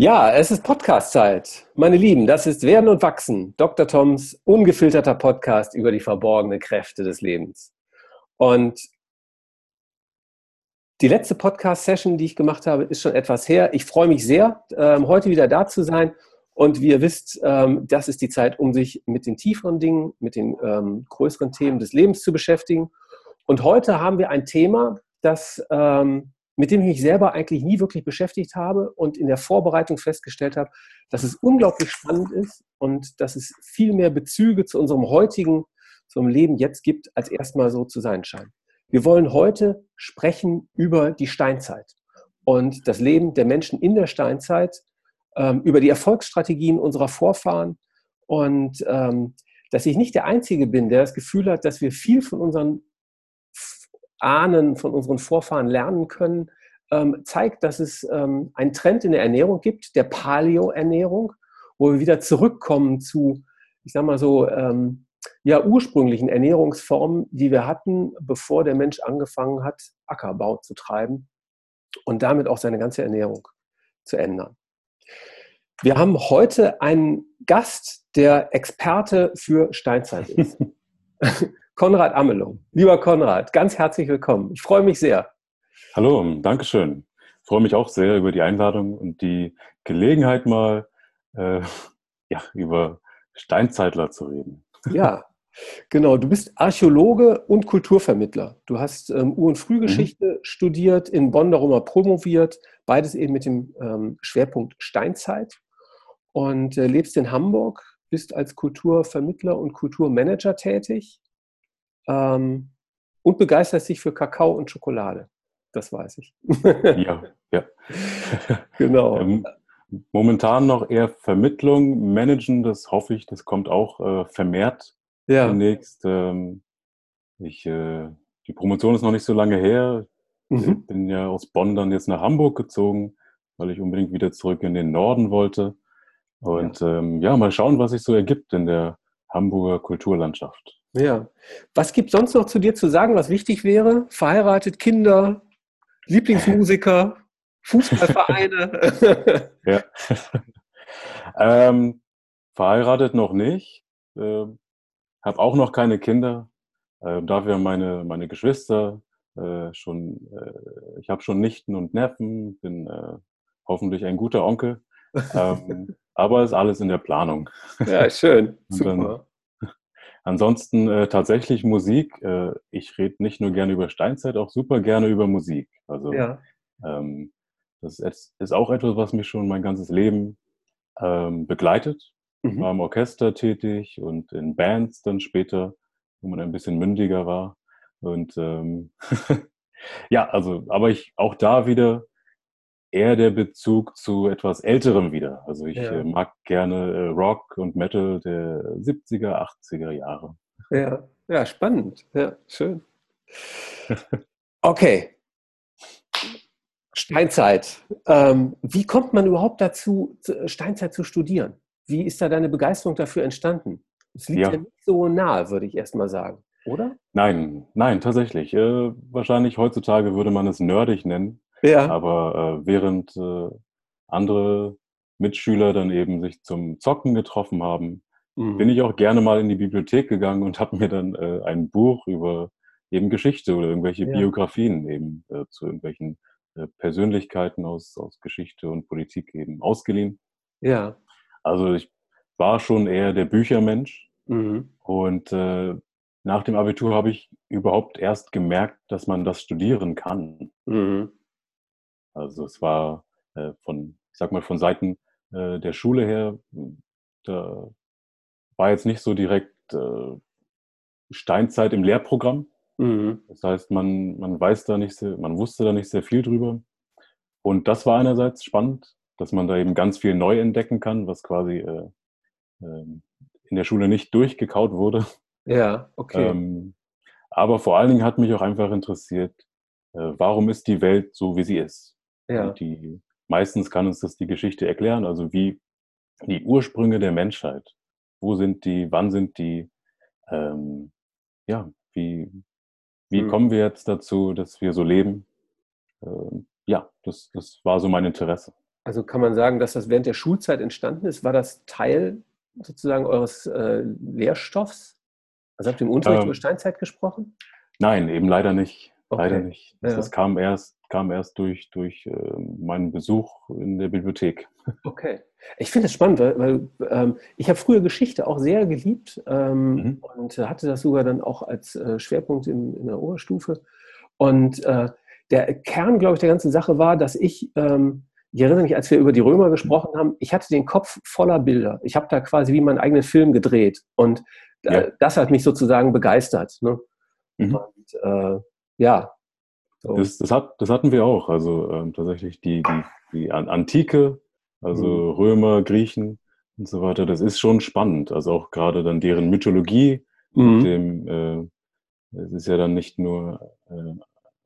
Ja, es ist Podcast-Zeit. Meine Lieben, das ist Werden und Wachsen. Dr. Toms ungefilterter Podcast über die verborgenen Kräfte des Lebens. Und die letzte Podcast-Session, die ich gemacht habe, ist schon etwas her. Ich freue mich sehr, ähm, heute wieder da zu sein. Und wie ihr wisst, ähm, das ist die Zeit, um sich mit den tieferen Dingen, mit den ähm, größeren Themen des Lebens zu beschäftigen. Und heute haben wir ein Thema, das mit dem ich mich selber eigentlich nie wirklich beschäftigt habe und in der Vorbereitung festgestellt habe, dass es unglaublich spannend ist und dass es viel mehr Bezüge zu unserem heutigen, zum Leben jetzt gibt, als erstmal so zu sein scheint. Wir wollen heute sprechen über die Steinzeit und das Leben der Menschen in der Steinzeit, ähm, über die Erfolgsstrategien unserer Vorfahren und ähm, dass ich nicht der Einzige bin, der das Gefühl hat, dass wir viel von unseren Ahnen, von unseren Vorfahren lernen können, ähm, zeigt, dass es ähm, einen Trend in der Ernährung gibt, der Paleo-Ernährung, wo wir wieder zurückkommen zu, ich sag mal so, ähm, ja, ursprünglichen Ernährungsformen, die wir hatten, bevor der Mensch angefangen hat, Ackerbau zu treiben und damit auch seine ganze Ernährung zu ändern. Wir haben heute einen Gast, der Experte für Steinzeit ist. Konrad Amelung. Lieber Konrad, ganz herzlich willkommen. Ich freue mich sehr. Hallo, danke schön. Ich freue mich auch sehr über die Einladung und die Gelegenheit, mal äh, ja, über Steinzeitler zu reden. Ja, genau. Du bist Archäologe und Kulturvermittler. Du hast ähm, Ur- und Frühgeschichte mhm. studiert, in Bonn darum promoviert, beides eben mit dem ähm, Schwerpunkt Steinzeit und äh, lebst in Hamburg, bist als Kulturvermittler und Kulturmanager tätig ähm, und begeisterst dich für Kakao und Schokolade. Das weiß ich. ja, ja. genau. Ähm, momentan noch eher Vermittlung, Managen, das hoffe ich, das kommt auch äh, vermehrt ja. demnächst. Ähm, ich, äh, die Promotion ist noch nicht so lange her. Mhm. Ich bin ja aus Bonn dann jetzt nach Hamburg gezogen, weil ich unbedingt wieder zurück in den Norden wollte. Und ja, ähm, ja mal schauen, was sich so ergibt in der Hamburger Kulturlandschaft. Ja. Was gibt sonst noch zu dir zu sagen, was wichtig wäre? Verheiratet, Kinder, Lieblingsmusiker, Fußballvereine? ja. ähm, verheiratet noch nicht. Äh, habe auch noch keine Kinder. Äh, dafür meine, meine Geschwister. Äh, schon, äh, ich habe schon Nichten und Neffen. Bin äh, hoffentlich ein guter Onkel. Ähm, aber ist alles in der Planung. Ja, schön. Super. Ansonsten äh, tatsächlich Musik. Äh, ich rede nicht nur gerne über Steinzeit, auch super gerne über Musik. Also ja. ähm, das ist, ist, auch etwas, was mich schon mein ganzes Leben ähm, begleitet. Mhm. Ich war im Orchester tätig und in Bands dann später, wo man ein bisschen mündiger war. Und ähm, ja, also, aber ich auch da wieder eher der Bezug zu etwas Älterem wieder. Also ich ja. Äh, mag gerne äh, Rock und Metal der 70er, 80er Jahre. Ja, ja spannend. Ja, schön. Okay. Steinzeit. Ähm, wie kommt man überhaupt dazu, Steinzeit zu studieren? Wie ist da deine Begeisterung dafür entstanden? Es liegt ja, ja nicht so nahe, würde ich erst mal sagen, oder? Nein, nein, tatsächlich. Äh, wahrscheinlich heutzutage würde man es nerdig nennen. Ja. Aber äh, während äh, andere Mitschüler dann eben sich zum Zocken getroffen haben, mhm. bin ich auch gerne mal in die Bibliothek gegangen und habe mir dann äh, ein Buch über eben Geschichte oder irgendwelche ja. Biografien eben äh, zu irgendwelchen äh, Persönlichkeiten aus, aus Geschichte und Politik eben ausgeliehen. Ja. Also ich war schon eher der Büchermensch mhm. und äh, nach dem Abitur habe ich überhaupt erst gemerkt, dass man das studieren kann. Mhm. Also es war äh, von, ich sag mal, von Seiten äh, der Schule her, da war jetzt nicht so direkt äh, Steinzeit im Lehrprogramm. Mhm. Das heißt, man, man weiß da nicht sehr, man wusste da nicht sehr viel drüber. Und das war einerseits spannend, dass man da eben ganz viel neu entdecken kann, was quasi äh, äh, in der Schule nicht durchgekaut wurde. Ja, okay. Ähm, aber vor allen Dingen hat mich auch einfach interessiert, äh, warum ist die Welt so, wie sie ist? Ja. Die, meistens kann uns das die Geschichte erklären, also wie die Ursprünge der Menschheit. Wo sind die, wann sind die, ähm, ja, wie, wie hm. kommen wir jetzt dazu, dass wir so leben? Ähm, ja, das, das war so mein Interesse. Also kann man sagen, dass das während der Schulzeit entstanden ist? War das Teil sozusagen eures äh, Lehrstoffs? Also habt ihr im Unterricht ähm, über Steinzeit gesprochen? Nein, eben leider nicht. Okay. Leider nicht. Ja. Das kam erst, kam erst durch, durch äh, meinen Besuch in der Bibliothek. Okay. Ich finde es spannend, weil, weil ähm, ich habe früher Geschichte auch sehr geliebt ähm, mhm. und hatte das sogar dann auch als äh, Schwerpunkt in, in, der Oberstufe. Und äh, der Kern, glaube ich, der ganzen Sache war, dass ich, ähm, ich erinnere mich, als wir über die Römer gesprochen haben, ich hatte den Kopf voller Bilder. Ich habe da quasi wie meinen eigenen Film gedreht. Und äh, ja. das hat mich sozusagen begeistert. Ne? Mhm. Und äh, ja. So. Das, das, hat, das hatten wir auch. Also ähm, tatsächlich die, die, die Antike, also mhm. Römer, Griechen und so weiter, das ist schon spannend. Also auch gerade dann deren Mythologie mhm. mit dem, äh, es ist ja dann nicht nur äh,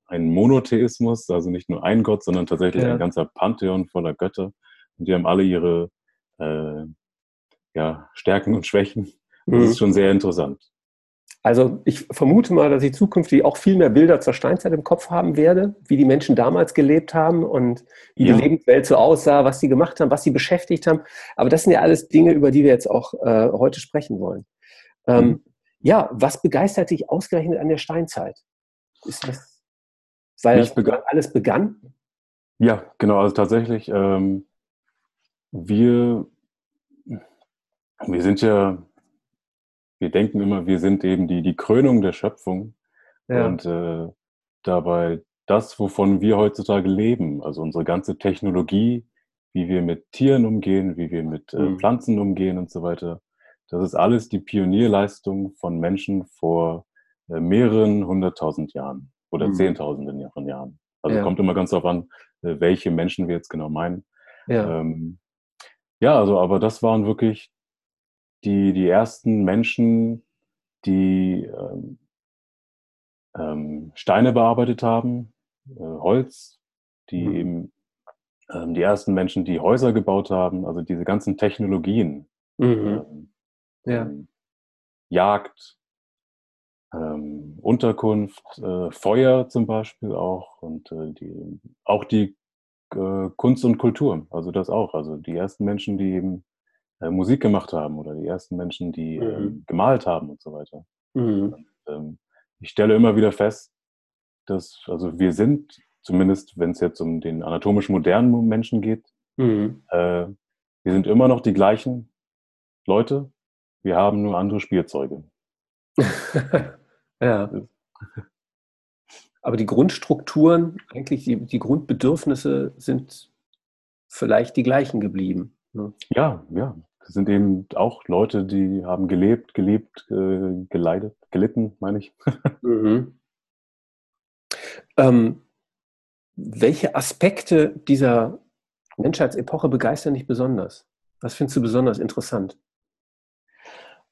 ein Monotheismus, also nicht nur ein Gott, sondern tatsächlich ja. ein ganzer Pantheon voller Götter. Und die haben alle ihre äh, ja, Stärken und Schwächen. Das mhm. ist schon sehr interessant. Also ich vermute mal, dass ich zukünftig auch viel mehr Bilder zur Steinzeit im Kopf haben werde, wie die Menschen damals gelebt haben und wie ja. die Lebenswelt so aussah, was sie gemacht haben, was sie beschäftigt haben. Aber das sind ja alles Dinge, über die wir jetzt auch äh, heute sprechen wollen. Ähm, mhm. Ja, was begeistert dich ausgerechnet an der Steinzeit? Ist das, weil das begann, alles begann? Ja, genau. Also tatsächlich, ähm, wir, wir sind ja wir denken immer, wir sind eben die, die Krönung der Schöpfung. Ja. Und äh, dabei das, wovon wir heutzutage leben, also unsere ganze Technologie, wie wir mit Tieren umgehen, wie wir mit äh, mhm. Pflanzen umgehen und so weiter, das ist alles die Pionierleistung von Menschen vor äh, mehreren hunderttausend Jahren oder mhm. zehntausenden von Jahren. Also ja. kommt immer ganz darauf an, äh, welche Menschen wir jetzt genau meinen. Ja. Ähm, ja, also aber das waren wirklich die, die ersten Menschen, die ähm, ähm, Steine bearbeitet haben, äh, Holz, die mhm. eben ähm, die ersten Menschen, die Häuser gebaut haben, also diese ganzen Technologien, mhm. Ähm, ja. Ähm, Jagd, ähm, Unterkunft, äh, Feuer zum Beispiel auch und äh, die, auch die äh, Kunst und Kultur, also das auch. Also die ersten Menschen, die eben äh, Musik gemacht haben oder die ersten Menschen, die mhm. ähm, gemalt haben und so weiter. Mhm. Und, ähm, ich stelle immer wieder fest, dass, also wir sind, zumindest wenn es jetzt um den anatomisch modernen Menschen geht, mhm. äh, wir sind immer noch die gleichen Leute, wir haben nur andere Spielzeuge. ja. Aber die Grundstrukturen, eigentlich die, die Grundbedürfnisse sind vielleicht die gleichen geblieben. Ne? Ja, ja. Das sind eben auch Leute, die haben gelebt, geliebt, äh, geleidet, gelitten, meine ich. mhm. ähm, welche Aspekte dieser Menschheitsepoche begeistern dich besonders? Was findest du besonders interessant?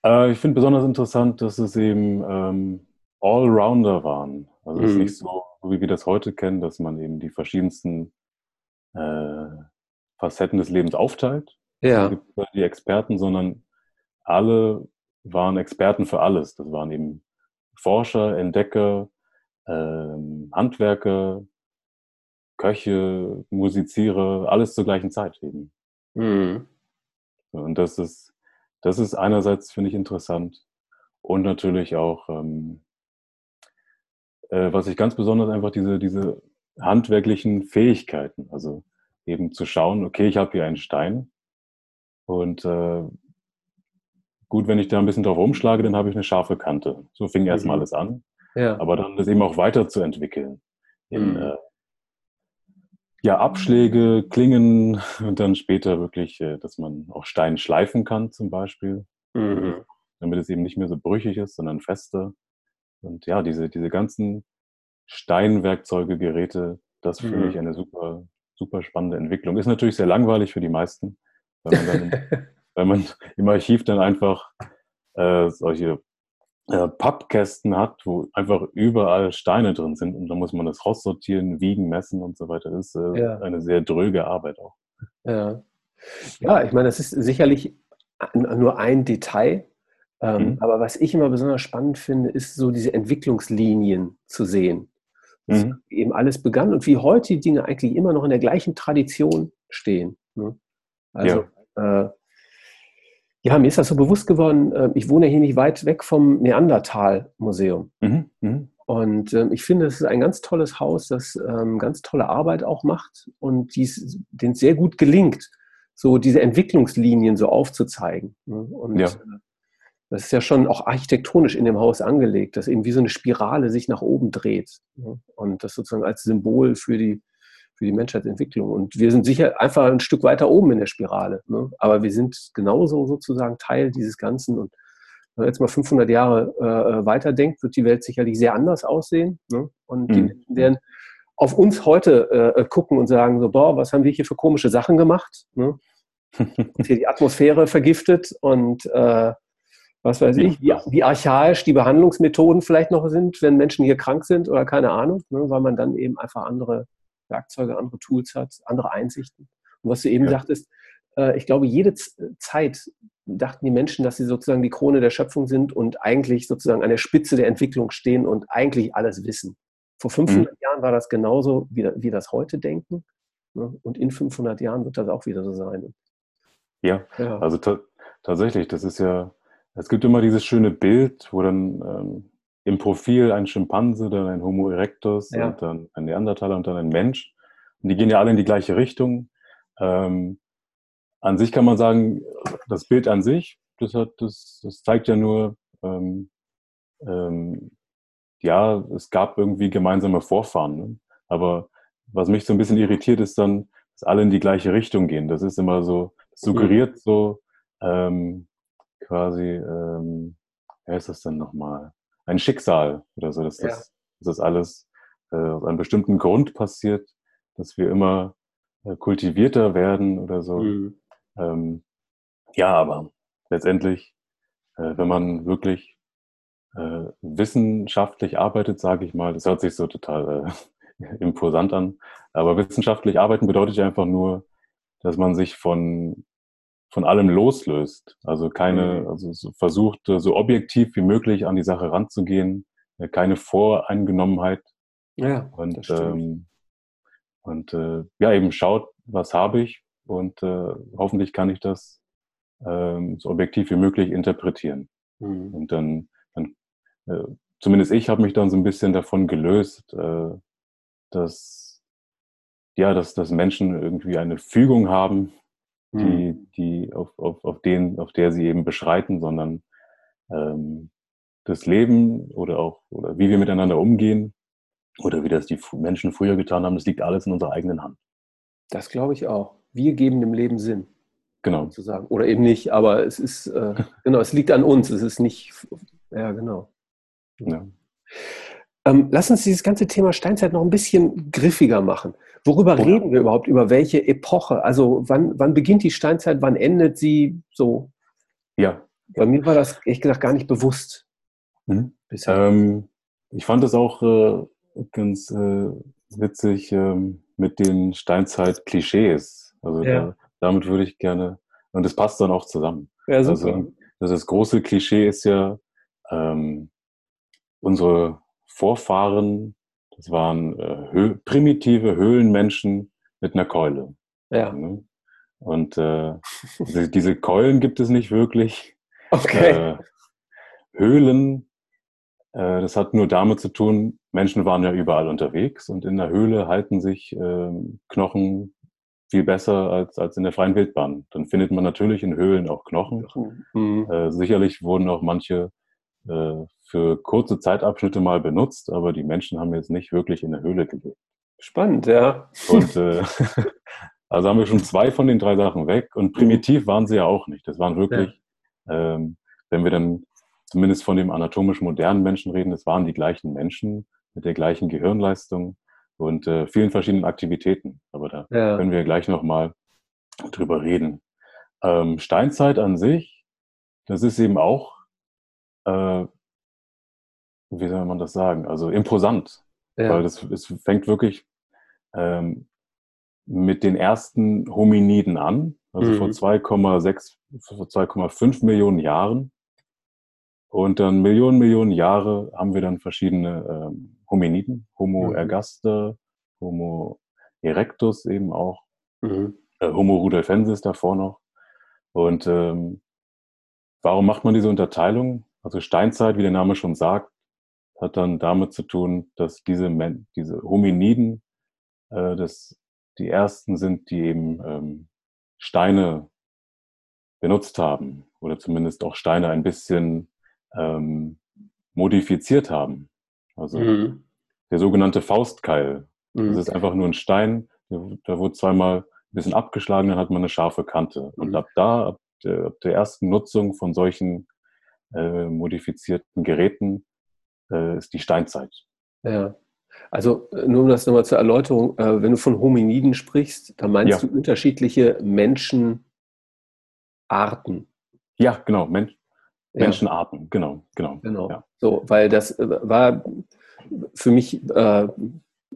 Äh, ich finde besonders interessant, dass es eben ähm, Allrounder waren. Also es ist mhm. nicht so, wie wir das heute kennen, dass man eben die verschiedensten äh, Facetten des Lebens aufteilt. Ja. Gibt die Experten, sondern alle waren Experten für alles. Das waren eben Forscher, Entdecker, ähm, Handwerker, Köche, Musizierer, alles zur gleichen Zeit eben. Mhm. Und das ist, das ist einerseits, finde ich, interessant. Und natürlich auch, ähm, äh, was ich ganz besonders einfach diese, diese handwerklichen Fähigkeiten, also eben zu schauen, okay, ich habe hier einen Stein und äh, gut, wenn ich da ein bisschen drauf rumschlage, dann habe ich eine scharfe Kante. So fing mhm. erstmal alles an. Ja. Aber dann das eben auch weiterzuentwickeln. In, mhm. äh, ja, Abschläge, Klingen und dann später wirklich, äh, dass man auch Stein schleifen kann zum Beispiel. Mhm. Damit es eben nicht mehr so brüchig ist, sondern fester. Und ja, diese, diese ganzen Steinwerkzeuge, Geräte, das finde mhm. ich eine super, super spannende Entwicklung. Ist natürlich sehr langweilig für die meisten, weil man, dann, weil man im Archiv dann einfach äh, solche äh, Pappkästen hat, wo einfach überall Steine drin sind und da muss man das raussortieren, wiegen, messen und so weiter. Das ist äh, ja. eine sehr dröge Arbeit auch. Ja. ja, ich meine, das ist sicherlich nur ein Detail, ähm, mhm. aber was ich immer besonders spannend finde, ist so diese Entwicklungslinien zu sehen. Mhm. Eben alles begann und wie heute die Dinge eigentlich immer noch in der gleichen Tradition stehen. Ne? Also ja. Äh, ja, mir ist das so bewusst geworden, äh, ich wohne hier nicht weit weg vom Neandertal-Museum. Mhm. Mhm. Und ähm, ich finde, es ist ein ganz tolles Haus, das ähm, ganz tolle Arbeit auch macht und dies, den sehr gut gelingt, so diese Entwicklungslinien so aufzuzeigen. Ne? Und ja. Äh, das ist ja schon auch architektonisch in dem Haus angelegt, dass eben wie so eine Spirale sich nach oben dreht. Ne? Und das sozusagen als Symbol für die, für die Menschheitsentwicklung. Und wir sind sicher einfach ein Stück weiter oben in der Spirale. Ne? Aber wir sind genauso sozusagen Teil dieses Ganzen. Und wenn man jetzt mal 500 Jahre äh, weiterdenkt, wird die Welt sicherlich sehr anders aussehen. Ne? Und mhm. die Menschen werden auf uns heute äh, gucken und sagen so, boah, was haben wir hier für komische Sachen gemacht? Ne? und hier die Atmosphäre vergiftet und äh, was weiß ich, wie, wie, archaisch die Behandlungsmethoden vielleicht noch sind, wenn Menschen hier krank sind oder keine Ahnung, ne, weil man dann eben einfach andere Werkzeuge, andere Tools hat, andere Einsichten. Und was du eben ja. sagtest, äh, ich glaube, jede Zeit dachten die Menschen, dass sie sozusagen die Krone der Schöpfung sind und eigentlich sozusagen an der Spitze der Entwicklung stehen und eigentlich alles wissen. Vor 500 mhm. Jahren war das genauso, wie wir das heute denken. Ne? Und in 500 Jahren wird das auch wieder so sein. Ja, ja. also tatsächlich, das ist ja, es gibt immer dieses schöne Bild, wo dann ähm, im Profil ein Schimpanse, dann ein Homo erectus ja. und dann ein Neandertaler und dann ein Mensch. Und die gehen ja alle in die gleiche Richtung. Ähm, an sich kann man sagen, das Bild an sich, das, hat, das, das zeigt ja nur, ähm, ähm, ja, es gab irgendwie gemeinsame Vorfahren. Ne? Aber was mich so ein bisschen irritiert, ist dann, dass alle in die gleiche Richtung gehen. Das ist immer so, suggeriert so, ähm, quasi, ähm, wer ist das denn nochmal? Ein Schicksal oder so, dass, ja. das, dass das alles äh, aus einem bestimmten Grund passiert, dass wir immer äh, kultivierter werden oder so. Mhm. Ähm, ja, aber letztendlich, äh, wenn man wirklich äh, wissenschaftlich arbeitet, sage ich mal, das hört sich so total äh, imposant an, aber wissenschaftlich arbeiten bedeutet ja einfach nur, dass man sich von von allem loslöst. Also keine, mhm. also so versucht, so objektiv wie möglich an die Sache ranzugehen, äh, keine Voreingenommenheit. Ja. Und, ähm, und äh, ja, eben schaut, was habe ich und äh, hoffentlich kann ich das ähm, so objektiv wie möglich interpretieren. Mhm. Und dann, dann äh, zumindest ich habe mich dann so ein bisschen davon gelöst, äh, dass ja, dass, dass Menschen irgendwie eine Fügung haben, die, mhm. die auf, auf, auf, den, auf der sie eben beschreiten, sondern ähm, das Leben oder auch oder wie wir miteinander umgehen oder wie das die Menschen früher getan haben, das liegt alles in unserer eigenen Hand. Das glaube ich auch. Wir geben dem Leben Sinn. Genau. Sozusagen. Oder eben nicht, aber es ist, äh, genau, es liegt an uns. Es ist nicht, ja, genau. Ja. Ähm, lass uns dieses ganze Thema Steinzeit noch ein bisschen griffiger machen. Worüber ja. reden wir überhaupt? Über welche Epoche? Also wann, wann beginnt die Steinzeit? Wann endet sie? So. Ja. Bei mir war das ehrlich gesagt gar nicht bewusst. Mhm. Ähm, ich fand es auch äh, ganz äh, witzig äh, mit den Steinzeit-Klischees. Also ja. da, damit würde ich gerne, und das passt dann auch zusammen. Ja, super. Also das, das große Klischee ist ja, ähm, unsere Vorfahren, das waren äh, hö primitive Höhlenmenschen mit einer Keule. Ja. Ne? Und äh, diese, diese, Keulen gibt es nicht wirklich. Okay. Äh, Höhlen, äh, das hat nur damit zu tun, Menschen waren ja überall unterwegs und in der Höhle halten sich ähm, Knochen viel besser als, als in der freien Wildbahn. Dann findet man natürlich in Höhlen auch Knochen. Mhm. Äh, sicherlich wurden auch manche äh, für kurze Zeitabschnitte mal benutzt, aber die Menschen haben jetzt nicht wirklich in der Höhle gelebt. Spannend, ja. Und äh, also haben wir schon zwei von den drei Sachen weg und primitiv waren sie ja auch nicht. Das waren wirklich, ja. ähm, wenn wir dann zumindest von dem anatomisch modernen Menschen reden, das waren die gleichen Menschen mit der gleichen Gehirnleistung und äh, vielen verschiedenen Aktivitäten. Aber da ja. können wir gleich nochmal drüber reden. Ähm, Steinzeit an sich, das ist eben auch äh, wie soll man das sagen, also imposant. Ja. Weil das, es fängt wirklich ähm, mit den ersten Hominiden an, also mhm. vor 2,6, vor 2,5 Millionen Jahren. Und dann Millionen, Millionen Jahre haben wir dann verschiedene ähm, Hominiden, Homo mhm. ergaster, Homo erectus eben auch. Mhm. äh, Homo rudolfensis davor noch. Und ähm, warum macht man diese Unterteilung? Also Steinzeit, wie der Name schon sagt, hat dann damit zu tun, dass diese, Men diese Hominiden äh, das, die ersten sind, die eben ähm, Steine benutzt haben oder zumindest auch Steine ein bisschen ähm, modifiziert haben. Also mhm. der sogenannte Faustkeil. Mhm. Das ist einfach nur ein Stein, da wurde zweimal ein bisschen abgeschlagen, dann hat man eine scharfe Kante. Und mhm. ab da, ab der, ab der, ersten Nutzung von solchen äh, modifizierten Geräten, äh, ist die Steinzeit. Ja. Also nur um das nochmal zur Erläuterung, äh, wenn du von Hominiden sprichst, dann meinst ja. du unterschiedliche Menschenarten. Ja, genau, Men Menschenarten, genau, genau. Genau. Ja. So, weil das äh, war für mich, äh,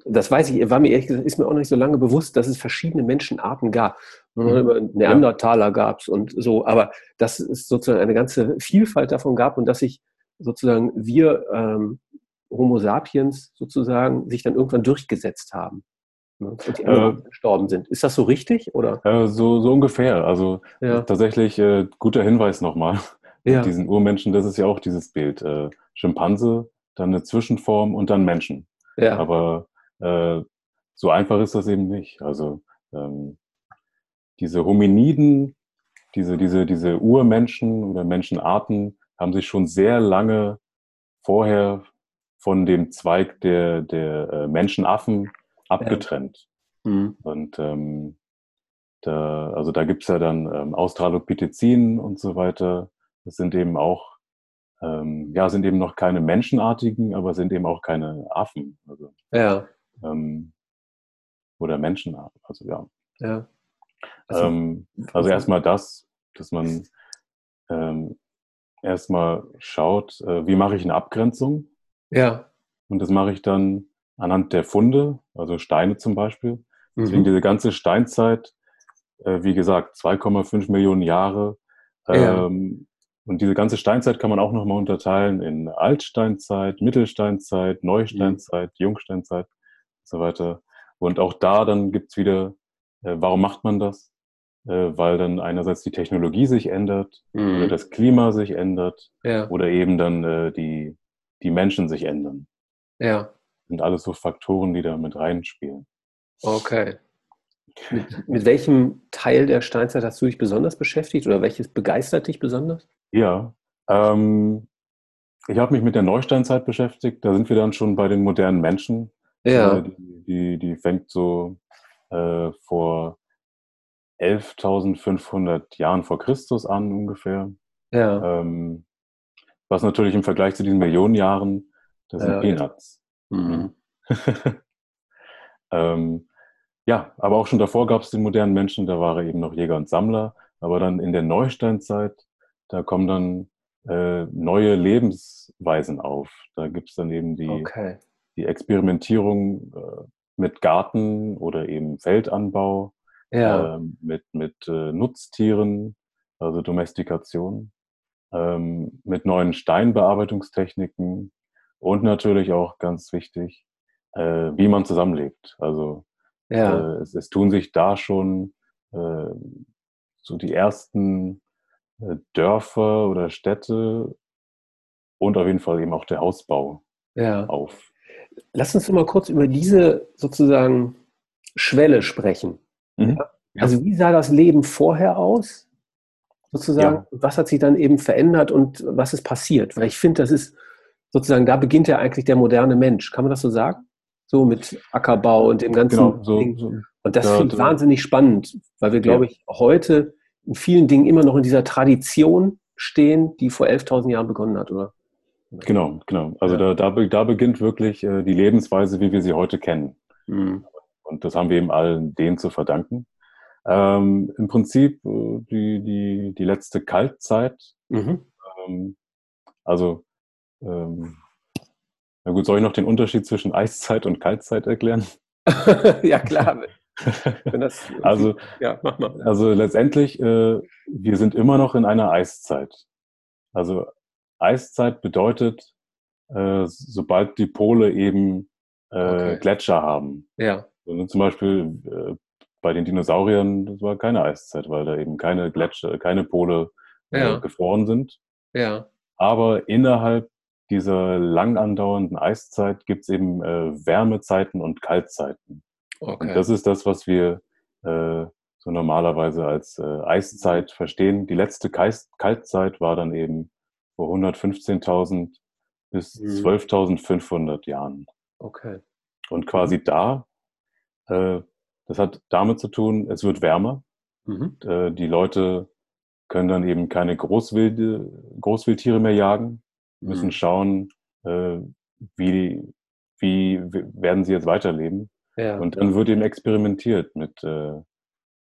das weiß ich, war mir ehrlich gesagt, ist mir auch noch nicht so lange bewusst, dass es verschiedene Menschenarten gab. Mhm. Neandertaler ja. gab es und so, aber dass es sozusagen eine ganze Vielfalt davon gab und dass sich sozusagen wir ähm, Homo sapiens sozusagen sich dann irgendwann durchgesetzt haben ne? und die äh, gestorben sind. Ist das so richtig? Oder? Äh, so, so ungefähr. Also ja. tatsächlich äh, guter Hinweis nochmal. Ja. Diesen Urmenschen, das ist ja auch dieses Bild. Äh, Schimpanse, dann eine Zwischenform und dann Menschen. Ja. Aber äh, so einfach ist das eben nicht. Also ähm, diese Hominiden, diese, diese, diese Urmenschen oder Menschenarten haben sich schon sehr lange vorher von dem Zweig der, der äh, Menschenaffen abgetrennt. Ja. Mhm. Und ähm, da, also da gibt's ja dann ähm, Australopithecinen und so weiter. Das sind eben auch, ähm, ja, sind eben noch keine Menschenartigen, aber sind eben auch keine Affen. Also, ja. Ähm, oder Menschenarten, also ja. Ja. Also, ähm, also erstmal das, dass man ähm, erstmal schaut, äh, wie mache ich eine Abgrenzung? Ja. Und das mache ich dann anhand der Funde, also Steine zum Beispiel. Deswegen mhm. diese ganze Steinzeit, äh, wie gesagt, 2,5 Millionen Jahre. Ja. Ähm, und diese ganze Steinzeit kann man auch nochmal unterteilen in Altsteinzeit, Mittelsteinzeit, Neusteinzeit, mhm. Jungsteinzeit und so weiter. Und auch da dann gibt's wieder, äh, warum macht man das? Äh, weil dann einerseits die Technologie sich ändert mhm. oder das Klima sich ändert ja. oder eben dann äh, die, die Menschen sich ändern. Ja. Und alles so Faktoren, die da mit reinspielen. Okay. Mit, mit welchem Teil der Steinzeit hast du dich besonders beschäftigt oder welches begeistert dich besonders? Ja, ähm, ich habe mich mit der Neusteinzeit beschäftigt. Da sind wir dann schon bei den modernen Menschen. Ja. Äh, die, die, die fängt so äh, vor 11.500 Jahren vor Christus an ungefähr. Ja. Ähm, was natürlich im Vergleich zu diesen Millionen Jahren, das sind ja, Peanuts. Mhm. ähm, ja, aber auch schon davor gab es den modernen Menschen, da war er eben noch Jäger und Sammler. Aber dann in der Neusteinzeit, da kommen dann äh, neue Lebensweisen auf. Da gibt es dann eben die, okay. die Experimentierung äh, mit Garten oder eben Feldanbau ja. äh, mit, mit äh, Nutztieren, also Domestikation, ähm, mit neuen Steinbearbeitungstechniken und natürlich auch ganz wichtig, äh, wie man zusammenlebt. Also ja. Äh, es, es, tun sich da schon äh, so die ersten äh, Dörfer oder Städte und auf jeden Fall eben auch der Hausbau ja. auf. Lass uns mal kurz über diese sozusagen Schwelle sprechen. Mhm. Ja? Also wie sah das Leben vorher aus, sozusagen? Ja. Was hat sich dann eben verändert und was ist passiert? Weil ich finde, das ist sozusagen, da beginnt ja eigentlich der moderne Mensch. Kann man das so sagen? So mit Ackerbau und dem ganzen genau, so, Ding. So, und das ja, finde ich wahnsinnig spannend, weil wir, glaube ich, heute in vielen Dingen immer noch in dieser Tradition stehen, die vor 11.000 Jahren begonnen hat, oder? Genau, genau. Also ja. da, da, da, beginnt wirklich äh, die Lebensweise, wie wir sie heute kennen. Mhm. Und das haben wir eben allen denen zu verdanken. Ähm, Im Prinzip äh, die, die, die letzte Kaltzeit. Mhm. Ähm, also, ähm, na gut, soll ich noch den Unterschied zwischen Eiszeit und Kaltzeit erklären? ja, klar. Das, also, ja, mach mal. also letztendlich, äh, wir sind immer noch in einer Eiszeit. Also Eiszeit bedeutet, äh, sobald die Pole eben äh, okay. Gletscher haben. Ja. Also zum Beispiel äh, bei den Dinosauriern, das war keine Eiszeit, weil da eben keine Gletscher, keine Pole ja. gefroren sind. Ja. Aber innerhalb dieser lang andauernden Eiszeit gibt es eben Wärmezeiten und Kaltzeiten. Okay. Und das ist das, was wir so normalerweise als Eiszeit verstehen. Die letzte Kaltzeit war dann eben vor 115.000 bis mhm. 12.500 Jahren. Okay. Und quasi da, äh, das hat damit zu tun, es wird wärmer. Mhm. Äh, die Leute können dann eben keine Großwilde, Großwildtiere mehr jagen, müssen mhm. schauen, äh, wie, wie werden sie jetzt weiterleben. Ja. Und dann wird eben experimentiert mit, äh,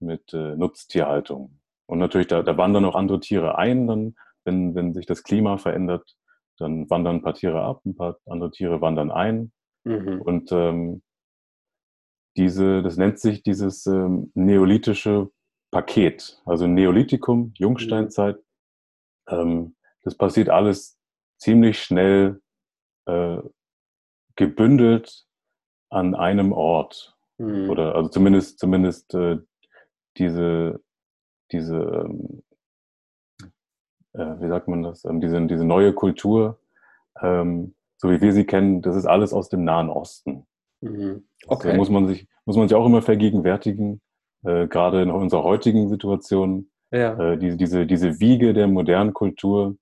mit äh, Nutztierhaltung. Und natürlich, da, da wandern auch andere Tiere ein, dann, wenn, wenn sich das Klima verändert, dann wandern ein paar Tiere ab, ein paar andere Tiere wandern ein. Mhm. Und ähm, diese, das nennt sich dieses ähm, neolithische Paket, also Neolithikum, Jungsteinzeit. Mhm. Ähm, das passiert alles ziemlich schnell äh, gebündelt an einem Ort. Mhm. Oder also zumindest, zumindest äh, diese, diese ähm, äh, wie sagt man das, ähm, diese, diese neue Kultur, ähm, so wie wir sie kennen, das ist alles aus dem Nahen Osten. Mhm. Okay. Also muss man sich, muss man sich auch immer vergegenwärtigen, äh, gerade in unserer heutigen Situation. Ja. Äh, die, diese, diese Wiege der modernen Kultur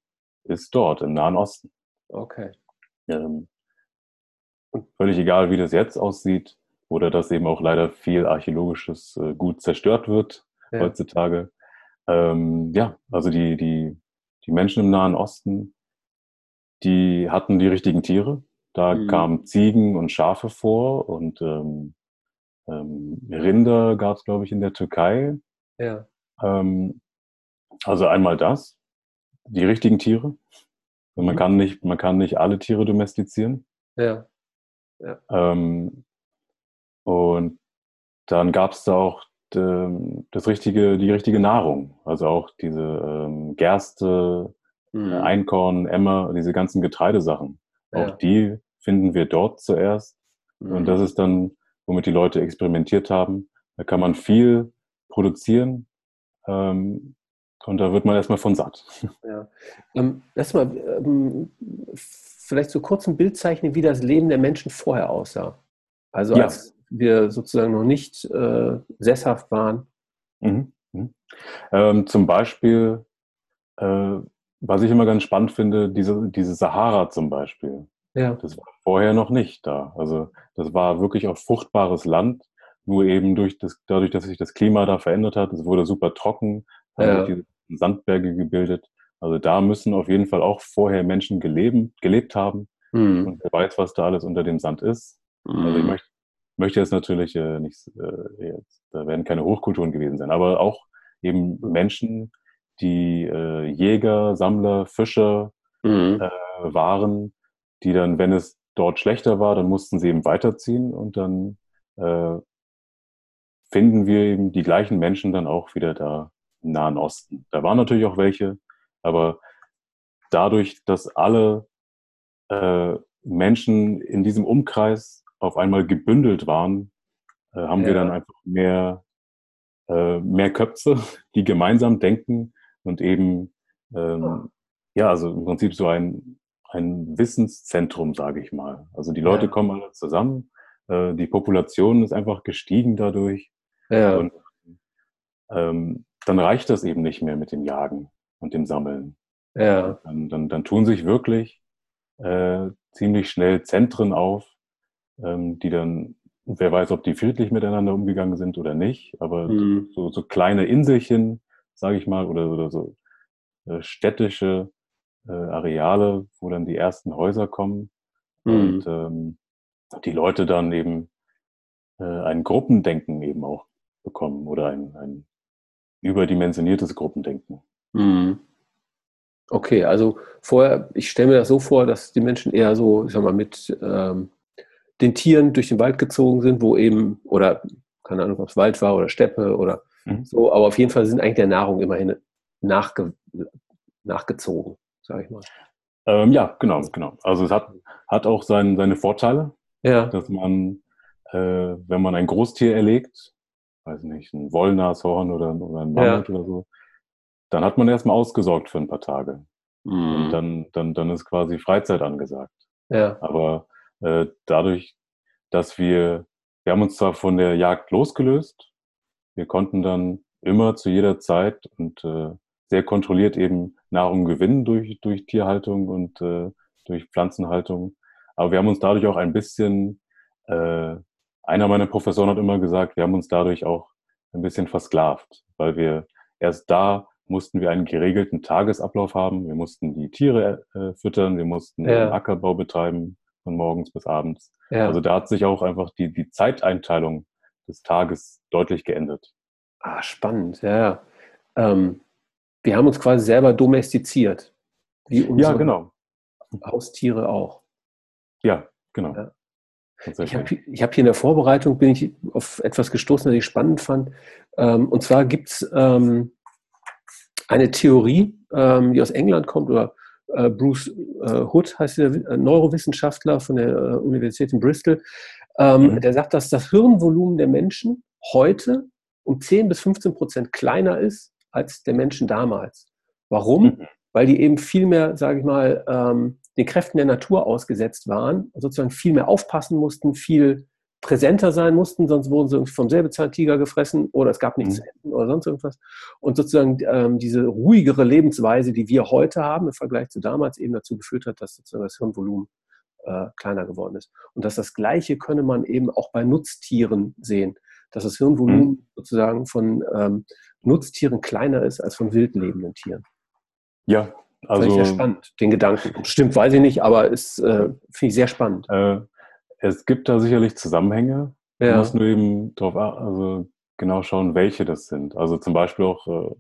ist dort im Nahen Osten. Okay. Ähm, völlig egal, wie das jetzt aussieht oder dass eben auch leider viel archäologisches äh, Gut zerstört wird ja. heutzutage. Ähm, ja, also die, die, die Menschen im Nahen Osten, die hatten die richtigen Tiere. Da mhm. kamen Ziegen und Schafe vor und ähm, ähm, Rinder gab es, glaube ich, in der Türkei. Ja. Ähm, also einmal das, die richtigen Tiere. Mhm. Man, kann nicht, man kann nicht alle Tiere domestizieren. Ja. ja. Ähm, und dann gab es da auch das richtige, die richtige Nahrung. Also auch diese ähm, Gerste, mhm. Einkorn, Emmer, diese ganzen Getreidesachen. Ja. Auch die finden wir dort zuerst. Mhm. Und das ist dann, womit die Leute experimentiert haben. Da kann man viel produzieren. Ähm, und da wird man erstmal von satt. Ja. Ähm, lass mal ähm, vielleicht so kurz ein Bild zeichnen, wie das Leben der Menschen vorher aussah. Also ja. als wir sozusagen noch nicht äh, sesshaft waren. Mhm. Mhm. Ähm, zum Beispiel, äh, was ich immer ganz spannend finde, diese, diese Sahara zum Beispiel. Ja. Das war vorher noch nicht da. Also das war wirklich auch fruchtbares Land, nur eben durch das, dadurch, dass sich das Klima da verändert hat. Es wurde super trocken, ja. diese Sandberge gebildet. Also da müssen auf jeden Fall auch vorher Menschen gelebt, gelebt haben. Mhm. Und wer weiß, was da alles unter dem Sand ist. Mhm. Also ich möchte, möchte jetzt natürlich äh, nicht, äh, jetzt, da werden keine Hochkulturen gewesen sein, aber auch eben Menschen, die äh, Jäger, Sammler, Fischer mhm. äh, waren, die dann, wenn es dort schlechter war, dann mussten sie eben weiterziehen und dann äh, finden wir eben die gleichen Menschen dann auch wieder da im Nahen Osten. Da waren natürlich auch welche, aber dadurch, dass alle äh, Menschen in diesem Umkreis auf einmal gebündelt waren, äh, haben ja. wir dann einfach mehr, äh, mehr Köpfe, die gemeinsam denken und eben, ähm, ja, also im Prinzip so ein, ein Wissenszentrum, sage ich mal. Also die Leute ja. kommen alle zusammen, äh, die Population ist einfach gestiegen dadurch. Ja. Und ähm, dann reicht das eben nicht mehr mit dem Jagen und dem Sammeln. Ja. Dann, dann, dann tun sich wirklich äh, ziemlich schnell Zentren auf, ähm, die dann, wer weiß, ob die friedlich miteinander umgegangen sind oder nicht, aber mhm. so, so kleine Inselchen, sage ich mal, oder, oder so äh, städtische äh, Areale, wo dann die ersten Häuser kommen mhm. und ähm, die Leute dann eben äh, ein Gruppendenken eben auch bekommen oder ein, ein überdimensioniertes Gruppendenken. Mhm. Okay, also vorher, ich stelle mir das so vor, dass die Menschen eher so, ich sag mal, mit ähm, den Tieren durch den Wald gezogen sind, wo eben, oder keine Ahnung, ob es Wald war oder Steppe oder mhm. so, aber auf jeden Fall sind eigentlich der Nahrung immerhin nachge nachgezogen, sage ich mal. Ähm, ja, genau, genau. Also es hat, hat auch sein, seine Vorteile, ja. dass man, äh, wenn man ein Großtier erlegt, weiß nicht, ein Wollnashorn oder, oder ein Mammut ja. oder so, dann hat man erstmal ausgesorgt für ein paar Tage. Mhm. Und dann, dann, dann ist quasi Freizeit angesagt. Ja. Aber äh, dadurch, dass wir, wir haben uns zwar von der Jagd losgelöst, wir konnten dann immer zu jeder Zeit und äh, sehr kontrolliert eben Nahrung gewinnen durch, durch Tierhaltung und äh, durch Pflanzenhaltung. Aber wir haben uns dadurch auch ein bisschen, äh, einer meiner Professoren hat immer gesagt, wir haben uns dadurch auch ein bisschen versklavt, weil wir erst da mussten wir einen geregelten Tagesablauf haben. Wir mussten die Tiere äh, füttern, wir mussten ja. Ackerbau betreiben von morgens bis abends. Ja. Also da hat sich auch einfach die, die Zeiteinteilung des Tages deutlich geändert. Ah, spannend, ja. Ähm, wir haben uns quasi selber domestiziert. Wie unsere ja, genau. Haustiere auch. Ja, genau. Ja. Ich habe hab hier in der Vorbereitung bin ich auf etwas gestoßen, das ich spannend fand. Ähm, und zwar gibt es ähm, eine Theorie, ähm, die aus England kommt, oder Bruce äh, Hood heißt der äh, Neurowissenschaftler von der äh, Universität in Bristol, ähm, mhm. der sagt, dass das Hirnvolumen der Menschen heute um 10 bis 15 Prozent kleiner ist als der Menschen damals. Warum? Mhm. Weil die eben viel mehr, sage ich mal, ähm, den Kräften der Natur ausgesetzt waren, sozusagen viel mehr aufpassen mussten, viel präsenter sein mussten, sonst wurden sie vom Säbelzahntiger gefressen oder es gab nichts mhm. oder sonst irgendwas. Und sozusagen ähm, diese ruhigere Lebensweise, die wir heute haben im Vergleich zu damals, eben dazu geführt hat, dass sozusagen das Hirnvolumen äh, kleiner geworden ist. Und dass das Gleiche könne man eben auch bei Nutztieren sehen, dass das Hirnvolumen mhm. sozusagen von ähm, Nutztieren kleiner ist als von wildlebenden Tieren. Ja, also. Finde ich sehr spannend, den Gedanken. Stimmt, weiß ich nicht, aber ist, äh, finde ich sehr spannend. Äh, es gibt da sicherlich Zusammenhänge. Ja. Du musst nur eben drauf also genau schauen, welche das sind. Also zum Beispiel auch äh,